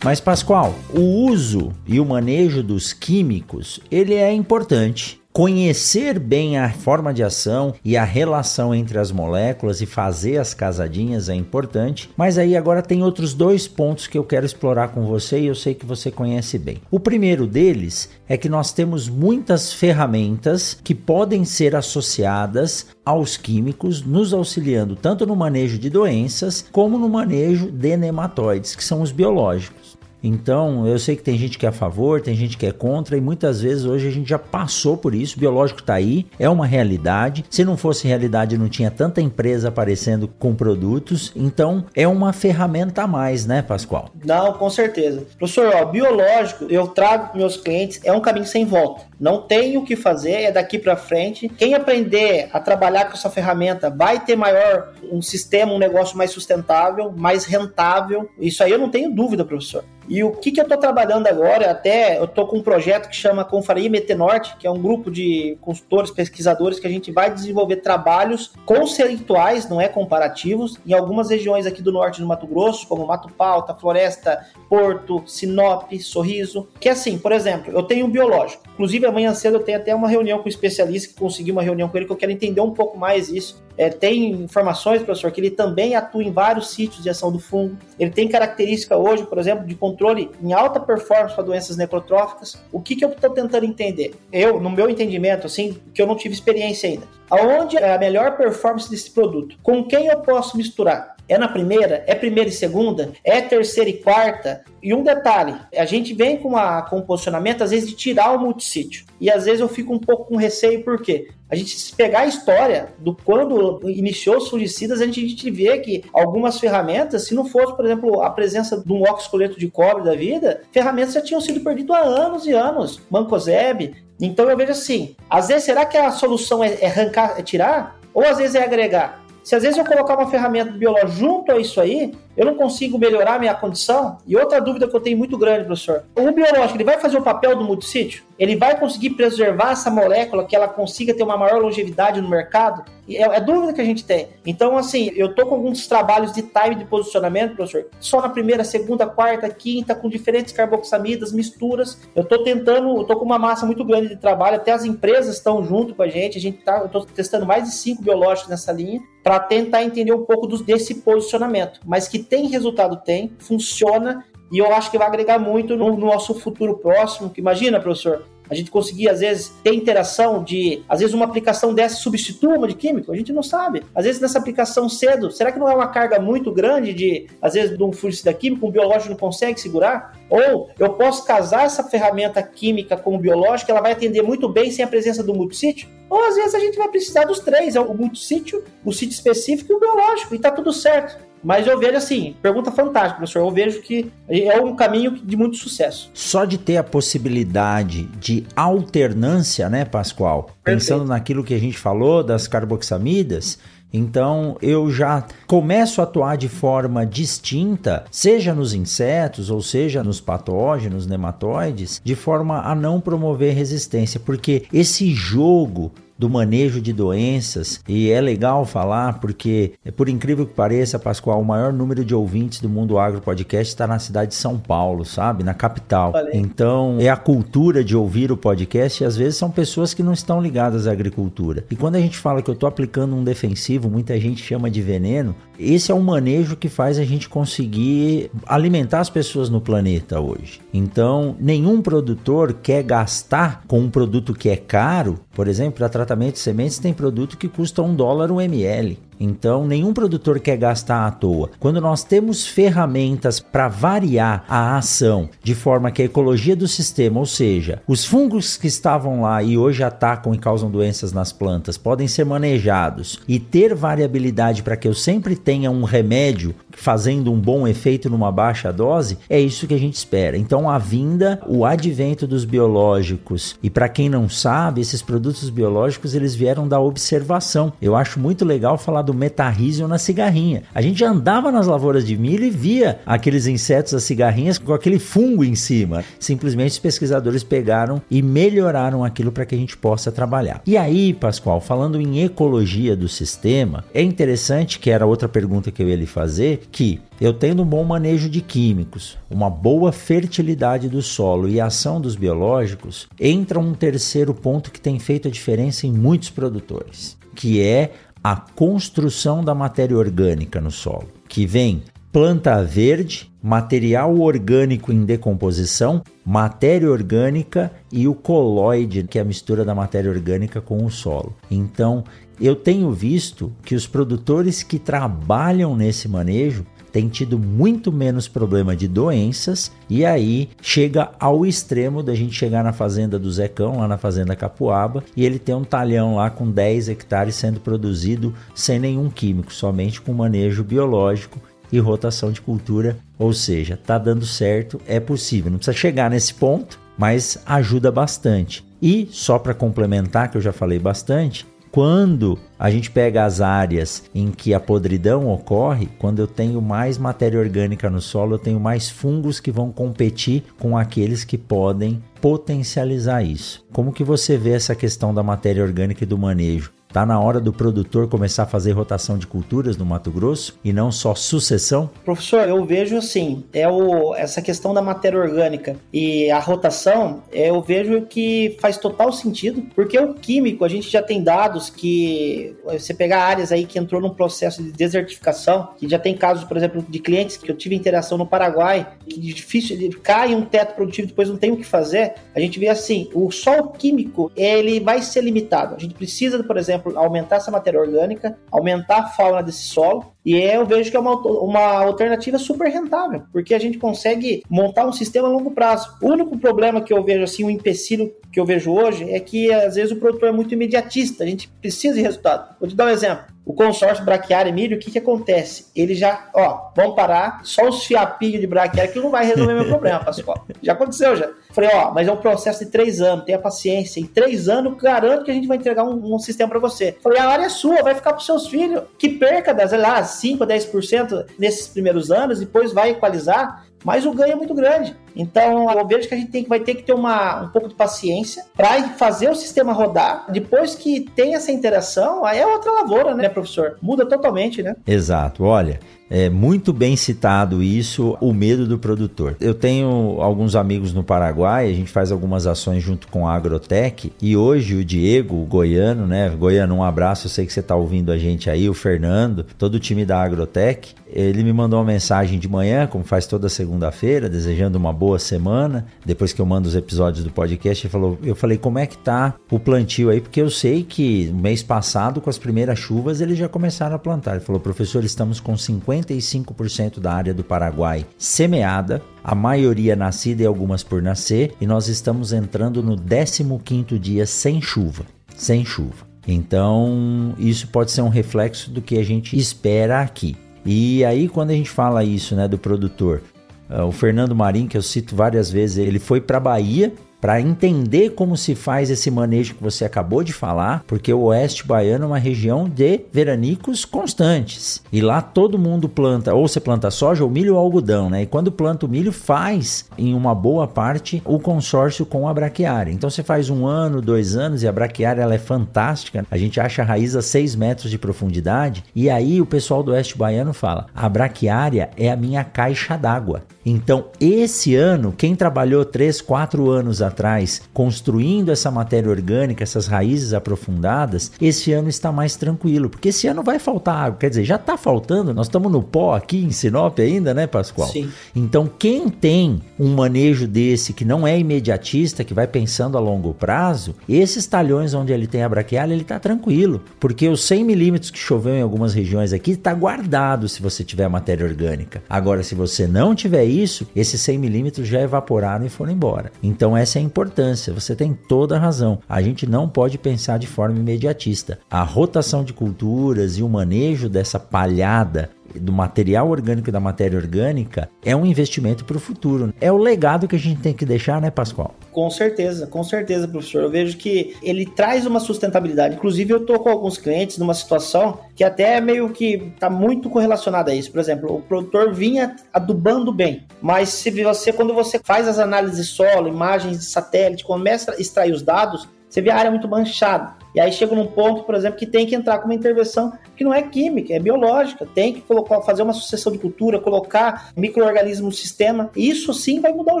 Mas Pascoal, o uso e o manejo dos químicos, ele é importante conhecer bem a forma de ação e a relação entre as moléculas e fazer as casadinhas é importante, mas aí agora tem outros dois pontos que eu quero explorar com você e eu sei que você conhece bem. O primeiro deles é que nós temos muitas ferramentas que podem ser associadas aos químicos, nos auxiliando tanto no manejo de doenças como no manejo de nematóides, que são os biológicos. Então, eu sei que tem gente que é a favor, tem gente que é contra, e muitas vezes hoje a gente já passou por isso. O biológico está aí, é uma realidade. Se não fosse realidade, não tinha tanta empresa aparecendo com produtos. Então, é uma ferramenta a mais, né, Pascoal? Não, com certeza. Professor, ó, biológico, eu trago para meus clientes, é um caminho sem volta. Não tem o que fazer, é daqui para frente. Quem aprender a trabalhar com essa ferramenta vai ter maior um sistema, um negócio mais sustentável, mais rentável. Isso aí eu não tenho dúvida, professor. E o que, que eu estou trabalhando agora, até eu estou com um projeto que chama Confraria Metenorte, que é um grupo de consultores, pesquisadores, que a gente vai desenvolver trabalhos conceituais, não é comparativos, em algumas regiões aqui do norte do Mato Grosso, como Mato Palta, Floresta, Porto, Sinop, Sorriso, que é assim, por exemplo, eu tenho um biológico. Inclusive, amanhã cedo eu tenho até uma reunião com um especialista que consegui uma reunião com ele, que eu quero entender um pouco mais isso. É, tem informações, professor, que ele também atua em vários sítios de ação do fungo. Ele tem característica hoje, por exemplo, de controle em alta performance para doenças necrotróficas. O que, que eu estou tentando entender? Eu, no meu entendimento, assim, que eu não tive experiência ainda. Aonde é a melhor performance desse produto? Com quem eu posso misturar? É na primeira? É primeira e segunda? É terceira e quarta? E um detalhe, a gente vem com, a, com o posicionamento, às vezes, de tirar o multissítio. E às vezes eu fico um pouco com receio, por quê? A gente, se pegar a história do quando iniciou os fungicidas, a gente, vê que algumas ferramentas, se não fosse, por exemplo, a presença de um oxcoleto de cobre da vida, ferramentas já tinham sido perdidas há anos e anos. Mancozeb. Então eu vejo assim, às vezes, será que a solução é, é arrancar, é tirar? Ou às vezes é agregar? Se às vezes eu colocar uma ferramenta biológica junto a isso aí, eu não consigo melhorar minha condição? E outra dúvida que eu tenho muito grande, professor. O biológico, ele vai fazer o papel do multissítio? Ele vai conseguir preservar essa molécula que ela consiga ter uma maior longevidade no mercado? É, é dúvida que a gente tem. Então, assim, eu tô com alguns trabalhos de time de posicionamento, professor, só na primeira, segunda, quarta, quinta, com diferentes carboxamidas, misturas. Eu tô tentando, eu tô com uma massa muito grande de trabalho, até as empresas estão junto com a gente, a gente tá, eu tô testando mais de cinco biológicos nessa linha, para tentar entender um pouco desse posicionamento. Mas que tem resultado, tem, funciona, e eu acho que vai agregar muito no, no nosso futuro próximo. Que imagina, professor, A gente conseguir, às vezes, ter interação de, às vezes, uma aplicação dessa substitua uma de químico? A gente não sabe. Às vezes, nessa aplicação cedo, será que não é uma carga muito grande de, às vezes, de um fungicida químico, um biológico não consegue segurar? Ou eu posso casar essa ferramenta química com o biológico, ela vai atender muito bem sem a presença do multissítio? Ou às vezes a gente vai precisar dos três, é o multissítio, o sítio específico e o biológico, e tá tudo certo. Mas eu vejo assim, pergunta fantástica, professor. Eu vejo que é um caminho de muito sucesso. Só de ter a possibilidade de alternância, né, Pascoal? Perfeito. Pensando naquilo que a gente falou das carboxamidas, então eu já começo a atuar de forma distinta, seja nos insetos ou seja nos patógenos, nematóides, de forma a não promover resistência, porque esse jogo do manejo de doenças e é legal falar porque, por incrível que pareça, Pascoal, o maior número de ouvintes do Mundo Agro Podcast está na cidade de São Paulo, sabe? Na capital. Valeu. Então, é a cultura de ouvir o podcast e às vezes são pessoas que não estão ligadas à agricultura. E quando a gente fala que eu estou aplicando um defensivo, muita gente chama de veneno, esse é um manejo que faz a gente conseguir alimentar as pessoas no planeta hoje. Então, nenhum produtor quer gastar com um produto que é caro, por exemplo, para tratamento de sementes tem produto que custa um dólar um ml. Então, nenhum produtor quer gastar à toa. Quando nós temos ferramentas para variar a ação de forma que a ecologia do sistema, ou seja, os fungos que estavam lá e hoje atacam e causam doenças nas plantas, podem ser manejados e ter variabilidade para que eu sempre tenha um remédio fazendo um bom efeito numa baixa dose, é isso que a gente espera. Então, a vinda, o advento dos biológicos e para quem não sabe, esses produtos biológicos eles vieram da observação. Eu acho muito legal falar do metarrísio na cigarrinha. A gente andava nas lavouras de milho e via aqueles insetos, as cigarrinhas, com aquele fungo em cima. Simplesmente os pesquisadores pegaram e melhoraram aquilo para que a gente possa trabalhar. E aí, Pascoal, falando em ecologia do sistema, é interessante que era outra pergunta que eu ia lhe fazer, que eu tendo um bom manejo de químicos, uma boa fertilidade do solo e a ação dos biológicos, entra um terceiro ponto que tem feito a diferença em muitos produtores, que é a construção da matéria orgânica no solo, que vem planta verde, material orgânico em decomposição, matéria orgânica e o coloide, que é a mistura da matéria orgânica com o solo. Então, eu tenho visto que os produtores que trabalham nesse manejo tem tido muito menos problema de doenças e aí chega ao extremo da gente chegar na fazenda do Zecão, lá na fazenda Capuaba, e ele tem um talhão lá com 10 hectares sendo produzido sem nenhum químico, somente com manejo biológico e rotação de cultura, ou seja, tá dando certo, é possível. Não precisa chegar nesse ponto, mas ajuda bastante. E só para complementar, que eu já falei bastante, quando a gente pega as áreas em que a podridão ocorre, quando eu tenho mais matéria orgânica no solo, eu tenho mais fungos que vão competir com aqueles que podem potencializar isso. Como que você vê essa questão da matéria orgânica e do manejo? Tá na hora do produtor começar a fazer rotação de culturas no Mato Grosso e não só sucessão? Professor, eu vejo assim, é o, essa questão da matéria orgânica e a rotação, é, eu vejo que faz total sentido, porque o químico, a gente já tem dados que você pegar áreas aí que entrou num processo de desertificação, que já tem casos, por exemplo, de clientes que eu tive interação no Paraguai, que difícil, cai um teto produtivo depois não tem o que fazer. A gente vê assim, o solo químico, ele vai ser limitado. A gente precisa, por exemplo, aumentar essa matéria orgânica, aumentar a fauna desse solo, e eu vejo que é uma, uma alternativa super rentável, porque a gente consegue montar um sistema a longo prazo. O único problema que eu vejo, assim, o um empecilho que eu vejo hoje é que às vezes o produtor é muito imediatista, a gente precisa de resultado. Vou te dar um exemplo. O consórcio braquiário milho, o que que acontece? Ele já, ó, vamos parar, só os fiapinhos de braquiário que não vai resolver meu problema, Pascoal. Já aconteceu, já. Falei, ó, mas é um processo de três anos, tenha paciência. Em três anos, garanto que a gente vai entregar um, um sistema para você. Falei, a área é sua, vai ficar para seus filhos. Que perca, das, sei lá, 5 a 10% nesses primeiros anos, depois vai equalizar mas o ganho é muito grande. Então, eu vejo que a gente tem, vai ter que ter uma, um pouco de paciência para fazer o sistema rodar. Depois que tem essa interação, aí é outra lavoura, né, professor? Muda totalmente, né? Exato. Olha, É muito bem citado isso, o medo do produtor. Eu tenho alguns amigos no Paraguai, a gente faz algumas ações junto com a Agrotec e hoje o Diego, o goiano, né? Goiano, um abraço, eu sei que você está ouvindo a gente aí, o Fernando, todo o time da Agrotec. Ele me mandou uma mensagem de manhã, como faz toda segunda-feira, desejando uma boa semana. Depois que eu mando os episódios do podcast, ele falou, eu falei, como é que tá o plantio aí? Porque eu sei que mês passado, com as primeiras chuvas, eles já começaram a plantar. Ele falou, professor, estamos com 55% da área do Paraguai semeada, a maioria nascida e algumas por nascer, e nós estamos entrando no 15º dia sem chuva. Sem chuva. Então, isso pode ser um reflexo do que a gente espera aqui. E aí, quando a gente fala isso, né, do produtor, uh, o Fernando Marim, que eu cito várias vezes, ele foi para Bahia para entender como se faz esse manejo que você acabou de falar, porque o Oeste Baiano é uma região de veranicos constantes. E lá todo mundo planta, ou você planta soja, ou milho ou algodão, né? E quando planta o milho, faz em uma boa parte o consórcio com a braquiária. Então você faz um ano, dois anos e a braquiária ela é fantástica. A gente acha a raiz a 6 metros de profundidade. E aí o pessoal do Oeste Baiano fala: a braquiária é a minha caixa d'água. Então esse ano, quem trabalhou 3, 4 anos atrás, construindo essa matéria orgânica, essas raízes aprofundadas, esse ano está mais tranquilo, porque esse ano vai faltar água. Quer dizer, já está faltando, nós estamos no pó aqui em Sinop ainda, né, Pascoal? Sim. Então, quem tem um manejo desse que não é imediatista, que vai pensando a longo prazo, esses talhões onde ele tem a braquiária, ele está tranquilo, porque os 100 milímetros que choveu em algumas regiões aqui está guardado se você tiver matéria orgânica. Agora, se você não tiver isso, esses 100 milímetros já evaporaram e foram embora. Então, essa é a importância. Você tem toda a razão. A gente não pode pensar de forma imediatista. A rotação de culturas e o manejo dessa palhada do material orgânico e da matéria orgânica é um investimento para o futuro. É o legado que a gente tem que deixar, né, Pascoal? Com certeza, com certeza, professor. Eu vejo que ele traz uma sustentabilidade. Inclusive, eu tô com alguns clientes numa situação que até é meio que está muito correlacionada a isso. Por exemplo, o produtor vinha adubando bem, mas se você, quando você faz as análises solo, imagens de satélite, começa a extrair os dados, você vê a área muito manchada. E aí chega num ponto, por exemplo, que tem que entrar com uma intervenção que não é química, é biológica. Tem que colocar, fazer uma sucessão de cultura, colocar microorganismos no sistema. Isso sim vai mudar o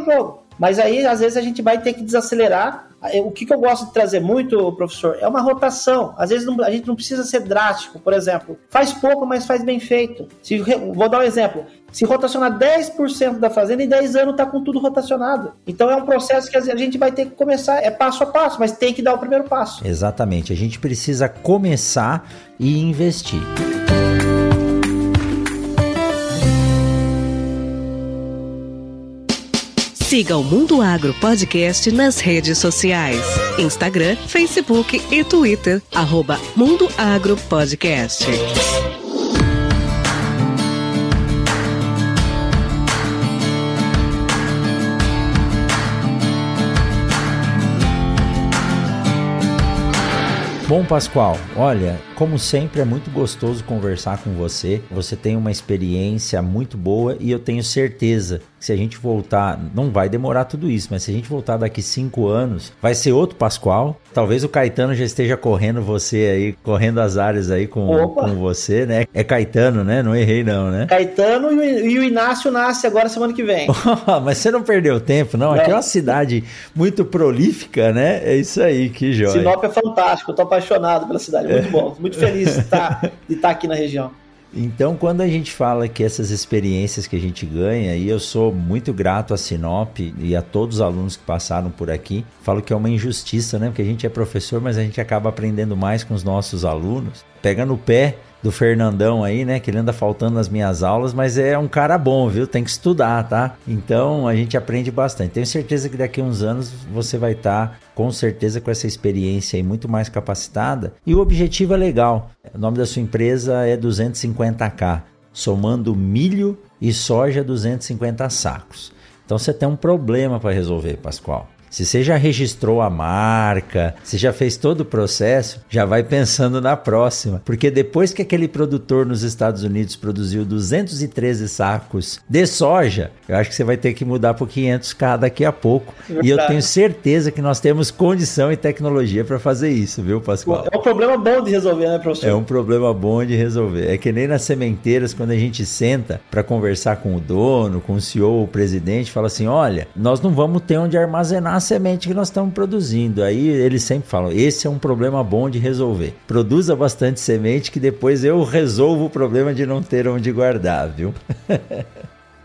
jogo. Mas aí, às vezes, a gente vai ter que desacelerar. O que, que eu gosto de trazer muito, professor, é uma rotação. Às vezes não, a gente não precisa ser drástico, por exemplo. Faz pouco, mas faz bem feito. Se, vou dar um exemplo. Se rotacionar 10% da fazenda, em 10 anos está com tudo rotacionado. Então é um processo que a gente vai ter que começar, é passo a passo, mas tem que dar o primeiro passo. Exatamente. A gente precisa começar e investir. Siga o Mundo Agro Podcast nas redes sociais: Instagram, Facebook e Twitter. Arroba Mundo Agro Podcast. Bom, Pascoal, olha, como sempre é muito gostoso conversar com você. Você tem uma experiência muito boa e eu tenho certeza se a gente voltar, não vai demorar tudo isso, mas se a gente voltar daqui cinco anos, vai ser outro Pascoal. Talvez o Caetano já esteja correndo você aí, correndo as áreas aí com, com você, né? É Caetano, né? Não errei não, né? Caetano e o, Inácio nasce agora semana que vem. *laughs* mas você não perdeu tempo, não? Aqui é uma cidade muito prolífica, né? É isso aí, que joia. Sinop é fantástico, eu tô apaixonado pela cidade, muito bom. Muito feliz de estar, de estar aqui na região. Então, quando a gente fala que essas experiências que a gente ganha, e eu sou muito grato a Sinop e a todos os alunos que passaram por aqui, falo que é uma injustiça, né? Porque a gente é professor, mas a gente acaba aprendendo mais com os nossos alunos. Pega no pé do Fernandão aí, né? Que ele anda faltando nas minhas aulas, mas é um cara bom, viu? Tem que estudar, tá? Então a gente aprende bastante. Tenho certeza que daqui a uns anos você vai estar, tá, com certeza, com essa experiência aí muito mais capacitada. E o objetivo é legal. O nome da sua empresa é 250k, somando milho e soja 250 sacos. Então você tem um problema para resolver, Pascoal. Se você já registrou a marca, se já fez todo o processo, já vai pensando na próxima. Porque depois que aquele produtor nos Estados Unidos produziu 213 sacos de soja, eu acho que você vai ter que mudar para 500k daqui a pouco. Verdade. E eu tenho certeza que nós temos condição e tecnologia para fazer isso, viu, Pascoal? É um problema bom de resolver, né, professor? É um problema bom de resolver. É que nem nas sementeiras, quando a gente senta para conversar com o dono, com o CEO, o presidente, fala assim: olha, nós não vamos ter onde armazenar a semente que nós estamos produzindo. Aí eles sempre falam: esse é um problema bom de resolver. Produza bastante semente que depois eu resolvo o problema de não ter onde guardar, viu? *laughs*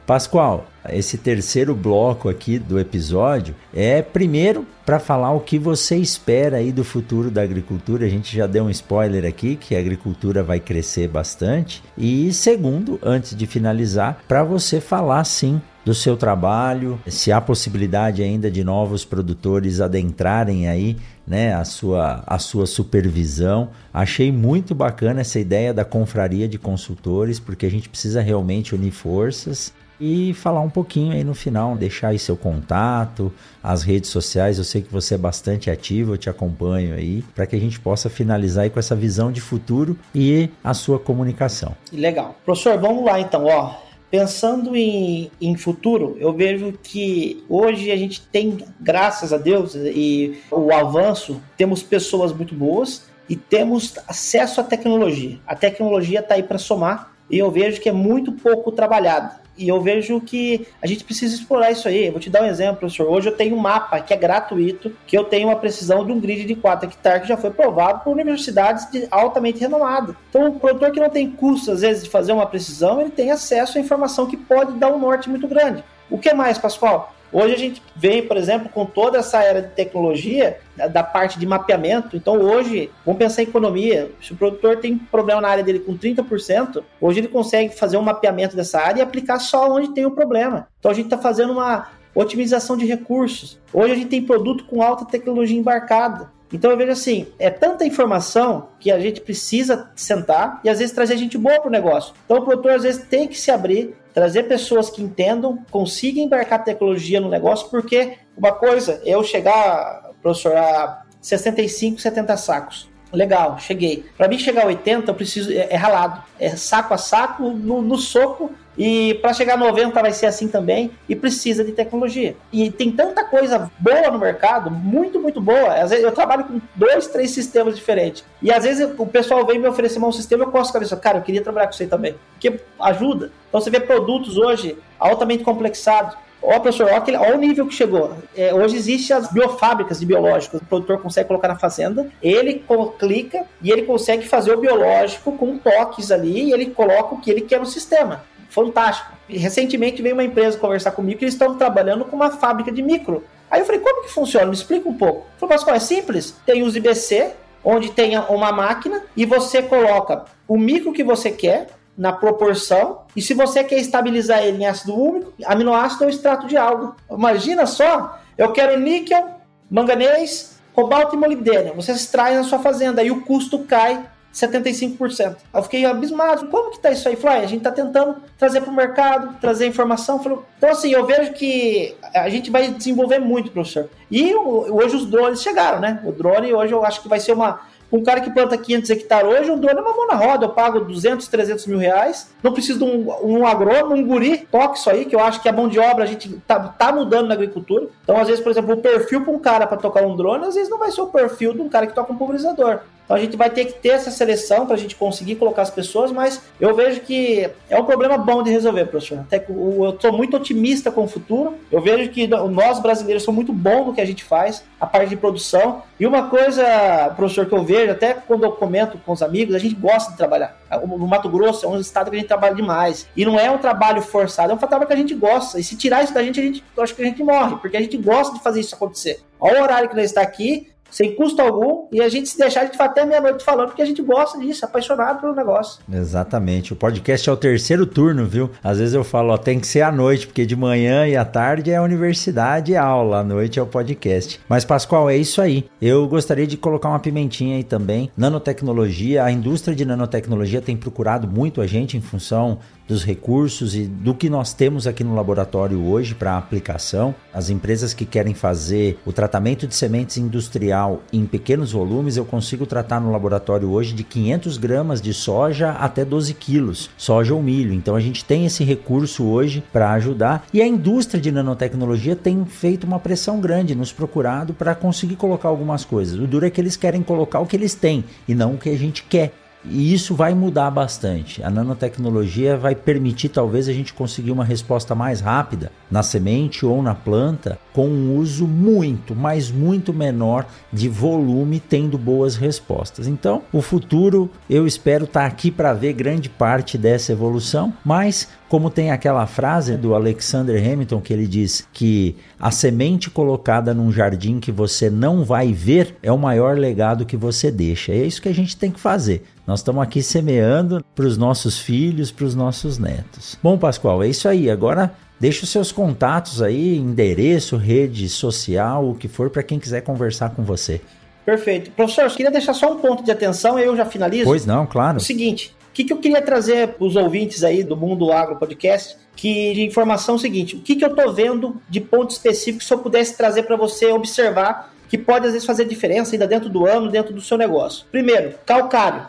Pascoal, esse terceiro bloco aqui do episódio é primeiro para falar o que você espera aí do futuro da agricultura. A gente já deu um spoiler aqui que a agricultura vai crescer bastante. E segundo, antes de finalizar, para você falar sim do seu trabalho, se há possibilidade ainda de novos produtores adentrarem aí, né, a sua a sua supervisão. Achei muito bacana essa ideia da confraria de consultores, porque a gente precisa realmente unir forças e falar um pouquinho aí no final, deixar aí seu contato, as redes sociais. Eu sei que você é bastante ativo, eu te acompanho aí, para que a gente possa finalizar aí com essa visão de futuro e a sua comunicação. Legal. Professor, vamos lá então, ó. Pensando em, em futuro, eu vejo que hoje a gente tem, graças a Deus e o avanço, temos pessoas muito boas e temos acesso à tecnologia. A tecnologia está aí para somar e eu vejo que é muito pouco trabalhado. E eu vejo que a gente precisa explorar isso aí. Eu vou te dar um exemplo, professor. Hoje eu tenho um mapa que é gratuito, que eu tenho uma precisão de um grid de 4 hectares que já foi provado por universidades de altamente renomadas. Então, o produtor que não tem custo, às vezes, de fazer uma precisão, ele tem acesso à informação que pode dar um norte muito grande. O que mais, Pascoal? Hoje a gente vem, por exemplo, com toda essa era de tecnologia da, parte de mapeamento. Então hoje, vamos pensar em economia. Se o produtor tem problema na área dele com 30%, hoje ele consegue fazer um mapeamento dessa área e aplicar só onde tem o problema. Então a gente está fazendo uma otimização de recursos. Hoje a gente tem produto com alta tecnologia embarcada. Então eu vejo assim, é tanta informação que a gente precisa sentar e às vezes trazer gente boa para o negócio. Então o produtor às vezes tem que se abrir, trazer pessoas que entendam, consigam embarcar tecnologia no negócio, porque uma coisa é eu chegar, professor, a 65, 70 sacos. Legal, cheguei. Para mim chegar a 80, eu preciso. É, é ralado. É saco a saco, no, no soco, e para chegar a 90 vai ser assim também e precisa de tecnologia. E tem tanta coisa boa no mercado, muito, muito boa. Às vezes eu trabalho com dois, três sistemas diferentes. E às vezes o pessoal vem me oferecer um sistema, eu costo a cabeça, cara, eu queria trabalhar com você também. Porque ajuda. Então você vê produtos hoje altamente complexados. Ó, professor, ó, aquele, ó o nível que chegou. É, hoje existem as biofábricas de biológicos. O produtor consegue colocar na fazenda, ele clica e ele consegue fazer o biológico com toques ali e ele coloca o que ele quer no sistema fantástico. Recentemente veio uma empresa conversar comigo que eles estão trabalhando com uma fábrica de micro. Aí eu falei, como que funciona? Me explica um pouco. Ele falou, Pascoal, é simples. Tem os IBC, onde tem uma máquina, e você coloca o micro que você quer, na proporção, e se você quer estabilizar ele em ácido úmico, aminoácido ou extrato de algo. Imagina só, eu quero níquel, manganês, cobalto e molibdênio. Você extrai na sua fazenda e o custo cai 75%. Eu fiquei abismado. Como que tá isso aí? Falei, a gente tá tentando trazer para o mercado, trazer informação. Falei, então, assim, eu vejo que a gente vai desenvolver muito, professor. E hoje os drones chegaram, né? O drone hoje eu acho que vai ser uma um cara que planta 500 hectares hoje, um drone é uma mão na roda. Eu pago 200, 300 mil reais. Não preciso de um, um agrônomo, um guri. Toque isso aí, que eu acho que a mão de obra a gente tá, tá mudando na agricultura. Então, às vezes, por exemplo, o perfil para um cara para tocar um drone, às vezes não vai ser o perfil de um cara que toca um pulverizador. Então a gente vai ter que ter essa seleção para a gente conseguir colocar as pessoas, mas eu vejo que é um problema bom de resolver, professor. Até eu estou muito otimista com o futuro. Eu vejo que nós brasileiros somos muito bons no que a gente faz, a parte de produção. E uma coisa, professor, que eu vejo, até quando eu comento com os amigos, a gente gosta de trabalhar. O Mato Grosso é um estado que a gente trabalha demais. E não é um trabalho forçado, é um trabalho que a gente gosta. E se tirar isso da gente, a gente acho que a gente morre, porque a gente gosta de fazer isso acontecer. Olha o horário que nós está aqui, sem custo algum, e a gente se deixar, a gente vai até meia-noite falando, porque a gente gosta disso, apaixonado pelo negócio. Exatamente. O podcast é o terceiro turno, viu? Às vezes eu falo, ó, tem que ser à noite, porque de manhã e à tarde é a universidade e aula, à noite é o podcast. Mas, Pascoal, é isso aí. Eu gostaria de colocar uma pimentinha aí também. Nanotecnologia, a indústria de nanotecnologia tem procurado muito a gente em função dos recursos e do que nós temos aqui no laboratório hoje para aplicação. As empresas que querem fazer o tratamento de sementes industrial em pequenos volumes, eu consigo tratar no laboratório hoje de 500 gramas de soja até 12 quilos, soja ou milho. Então a gente tem esse recurso hoje para ajudar e a indústria de nanotecnologia tem feito uma pressão grande, nos procurado para conseguir colocar algumas coisas. O duro é que eles querem colocar o que eles têm e não o que a gente quer. E isso vai mudar bastante. A nanotecnologia vai permitir talvez a gente conseguir uma resposta mais rápida na semente ou na planta com um uso muito, mas muito menor de volume, tendo boas respostas. Então, o futuro eu espero estar tá aqui para ver grande parte dessa evolução, mas como tem aquela frase do Alexander Hamilton que ele diz que a semente colocada num jardim que você não vai ver é o maior legado que você deixa. É isso que a gente tem que fazer. Nós estamos aqui semeando para os nossos filhos, para os nossos netos. Bom, Pascoal, é isso aí. Agora Deixe os seus contatos aí, endereço, rede social, o que for, para quem quiser conversar com você. Perfeito. Professor, eu queria deixar só um ponto de atenção e eu já finalizo. Pois não, claro. O seguinte, o que, que eu queria trazer para os ouvintes aí do Mundo Agro Podcast, que de informação é o seguinte, o que, que eu estou vendo de ponto específico, se eu pudesse trazer para você observar, que pode às vezes fazer diferença ainda dentro do ano, dentro do seu negócio. Primeiro, calcário.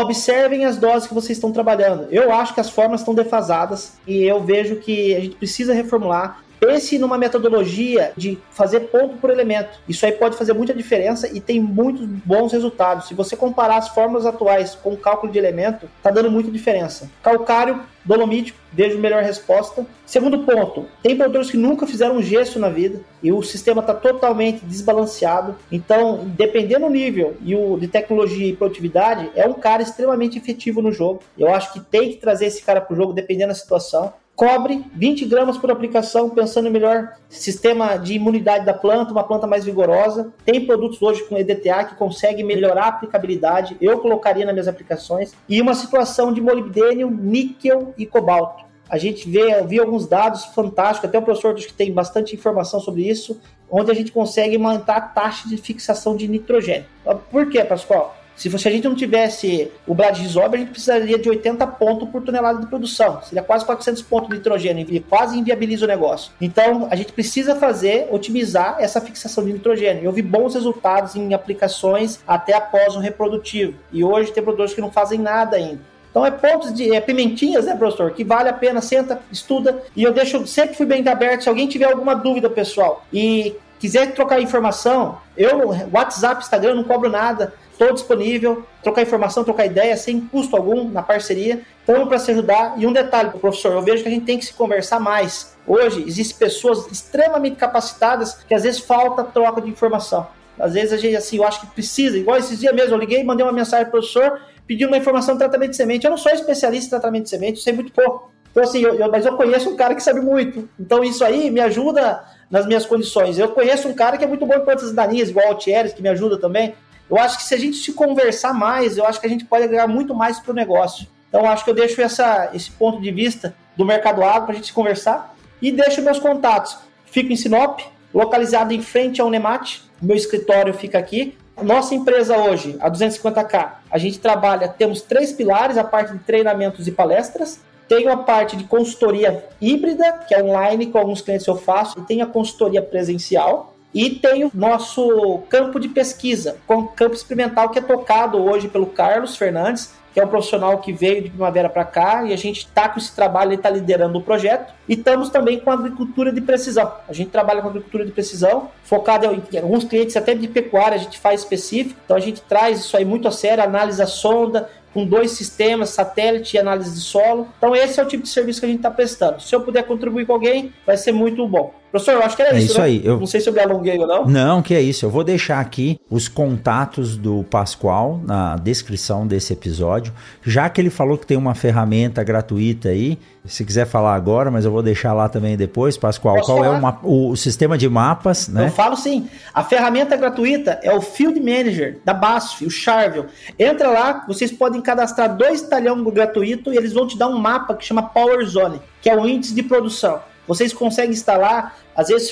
Observem as doses que vocês estão trabalhando. Eu acho que as formas estão defasadas e eu vejo que a gente precisa reformular. Pense numa metodologia de fazer ponto por elemento. Isso aí pode fazer muita diferença e tem muitos bons resultados. Se você comparar as formas atuais com o cálculo de elemento, está dando muita diferença. Calcário, dolomítico, vejo melhor resposta. Segundo ponto, tem produtores que nunca fizeram um gesso na vida e o sistema está totalmente desbalanceado. Então, dependendo do nível e o de tecnologia e produtividade, é um cara extremamente efetivo no jogo. Eu acho que tem que trazer esse cara para o jogo, dependendo da situação. Cobre 20 gramas por aplicação, pensando em melhor sistema de imunidade da planta, uma planta mais vigorosa. Tem produtos hoje com EDTA que conseguem melhorar a aplicabilidade. Eu colocaria nas minhas aplicações. E uma situação de molibdênio, níquel e cobalto. A gente vê, vi alguns dados fantásticos, até o professor que tem bastante informação sobre isso, onde a gente consegue aumentar a taxa de fixação de nitrogênio. Por quê, Pascoal? Se, a gente não tivesse o Brad Resolve, a gente precisaria de 80 pontos por tonelada de produção. Seria quase 400 pontos de nitrogênio, e quase inviabiliza o negócio. Então, a gente precisa fazer, otimizar essa fixação de nitrogênio. Eu vi bons resultados em aplicações até após o reprodutivo. E hoje tem produtores que não fazem nada ainda. Então é pontos de é pimentinhas, né, professor? Que vale a pena, senta, estuda. E eu deixo, sempre fui bem aberto. Se alguém tiver alguma dúvida, pessoal, e quiser trocar informação, eu, WhatsApp, Instagram, não cobro nada. Estou disponível, trocar informação, trocar ideia, sem custo algum, na parceria. Estamos para se ajudar. E um detalhe, professor, eu vejo que a gente tem que se conversar mais. Hoje, existem pessoas extremamente capacitadas que às vezes falta troca de informação. Às vezes a gente, assim, eu acho que precisa. Igual esses dias mesmo, eu liguei, mandei uma mensagem para o professor, pedi uma informação de tratamento de semente. Eu não sou especialista em tratamento de semente, sei muito pouco. Então, assim, eu, eu, mas eu conheço um cara que sabe muito. Então, isso aí me ajuda nas minhas condições. Eu conheço um cara que é muito bom em plantas daninhas, igual o Altieres, que me ajuda também. Eu acho que se a gente se conversar mais, eu acho que a gente pode agregar muito mais para o negócio. Então, acho que eu deixo essa, esse ponto de vista do mercado agro para a gente se conversar e deixo meus contatos. Fico em Sinop, localizado em frente ao Unemat. Meu escritório fica aqui. Nossa empresa hoje, a 250K, a gente trabalha, temos três pilares, a parte de treinamentos e palestras, tem a parte de consultoria híbrida, que é online, com alguns clientes eu faço, e tem a consultoria presencial, e tem o nosso campo de pesquisa, com campo experimental que é tocado hoje pelo Carlos Fernandes, que é um profissional que veio de primavera para cá e a gente está com esse trabalho, ele está liderando o projeto. E estamos também com agricultura de precisão. A gente trabalha com agricultura de precisão, focado em alguns clientes até de pecuária, a gente faz específico. Então a gente traz isso aí muito a sério, analisa a sonda, com dois sistemas, satélite e análise de solo. Então, esse é o tipo de serviço que a gente está prestando. Se eu puder contribuir com alguém, vai ser muito bom. Professor, eu acho que era é isso. isso né? aí. Eu... Não sei se eu me alonguei ou não. Não, que é isso. Eu vou deixar aqui os contatos do Pascoal na descrição desse episódio. Já que ele falou que tem uma ferramenta gratuita aí, se quiser falar agora, mas eu vou deixar lá também depois, Pascoal. Posso qual é falar? é o, o, sistema de mapas, né? Eu falo sim. A ferramenta gratuita é o Field Manager da BASF, o Charvel. Entra lá, vocês podem cadastrar dois talhão gratuito e eles vão te dar um mapa que chama Power Zone, que é o índice de produção. Vocês conseguem instalar, às vezes,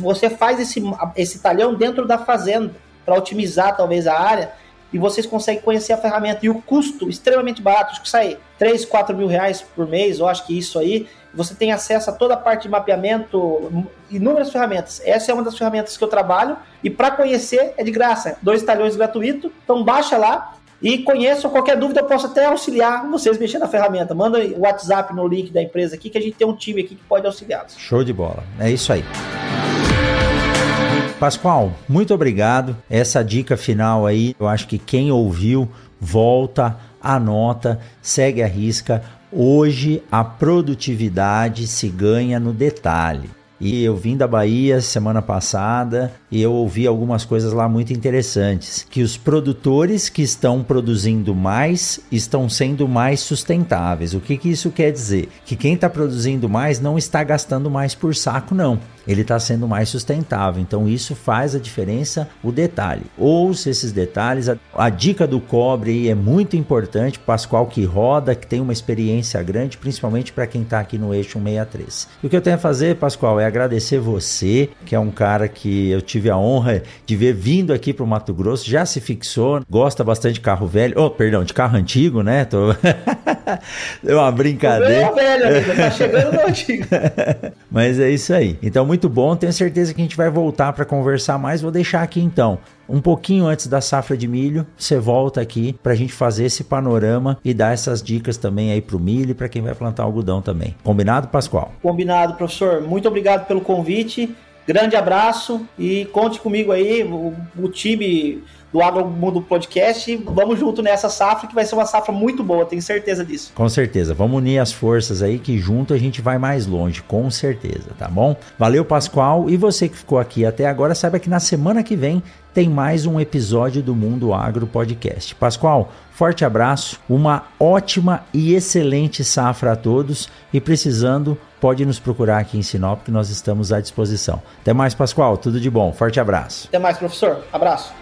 você faz esse, esse talhão dentro da fazenda para otimizar talvez a área, e vocês conseguem conhecer a ferramenta e o custo extremamente barato, acho que sai 3, 4 mil reais por mês, eu acho que isso aí. Você tem acesso a toda a parte de mapeamento, inúmeras ferramentas. Essa é uma das ferramentas que eu trabalho e para conhecer é de graça, dois talhões gratuito. Então baixa lá e conheçam. Qualquer dúvida eu posso até auxiliar vocês mexendo na ferramenta. Manda o WhatsApp no link da empresa aqui que a gente tem um time aqui que pode auxiliá-los. Show de bola. É isso aí. Pascoal, muito obrigado. Essa dica final aí, eu acho que quem ouviu, volta, anota, segue a risca. Hoje a produtividade se ganha no detalhe. E eu vim da Bahia semana passada e eu ouvi algumas coisas lá muito interessantes, que os produtores que estão produzindo mais estão sendo mais sustentáveis. O que, que isso quer dizer? Que quem está produzindo mais não está gastando mais por saco, não ele está sendo mais sustentável. Então isso faz a diferença, o detalhe. Ouça esses detalhes. A, a dica do cobre é muito importante, Pascoal que roda, que tem uma experiência grande, principalmente para quem está aqui no eixo 163. E o que eu tenho a fazer, Pascoal, é agradecer você, que é um cara que eu tive a honra de ver vindo aqui para o Mato Grosso, já se fixou, gosta bastante de carro velho, oh, perdão, de carro antigo, né? Tô... *laughs* é uma brincadeira. É velho, tá chegando no antigo. *laughs* Mas é isso aí. Então, muito bom. Tenho certeza que a gente vai voltar para conversar mais. Vou deixar aqui então. Um pouquinho antes da safra de milho, você volta aqui para a gente fazer esse panorama e dar essas dicas também aí para o milho e para quem vai plantar algodão também. Combinado, Pascoal? Combinado, professor. Muito obrigado pelo convite. Grande abraço e conte comigo aí, o, o time do Agro Mundo Podcast. Vamos junto nessa safra, que vai ser uma safra muito boa, tenho certeza disso. Com certeza. Vamos unir as forças aí, que junto a gente vai mais longe, com certeza, tá bom? Valeu, Pascoal. E você que ficou aqui até agora, saiba que na semana que vem tem mais um episódio do Mundo Agro Podcast. Pascoal, forte abraço, uma ótima e excelente safra a todos e precisando, pode nos procurar aqui em Sinop que nós estamos à disposição. Até mais, Pascoal, tudo de bom. Forte abraço. Até mais, professor. Abraço.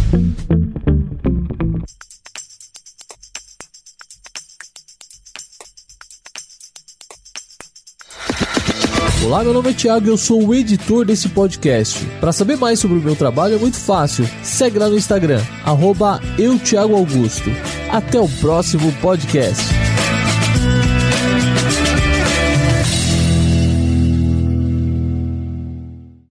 Olá, meu nome é Thiago e eu sou o editor desse podcast. Para saber mais sobre o meu trabalho é muito fácil. Segue lá no Instagram, arroba. Até o próximo podcast.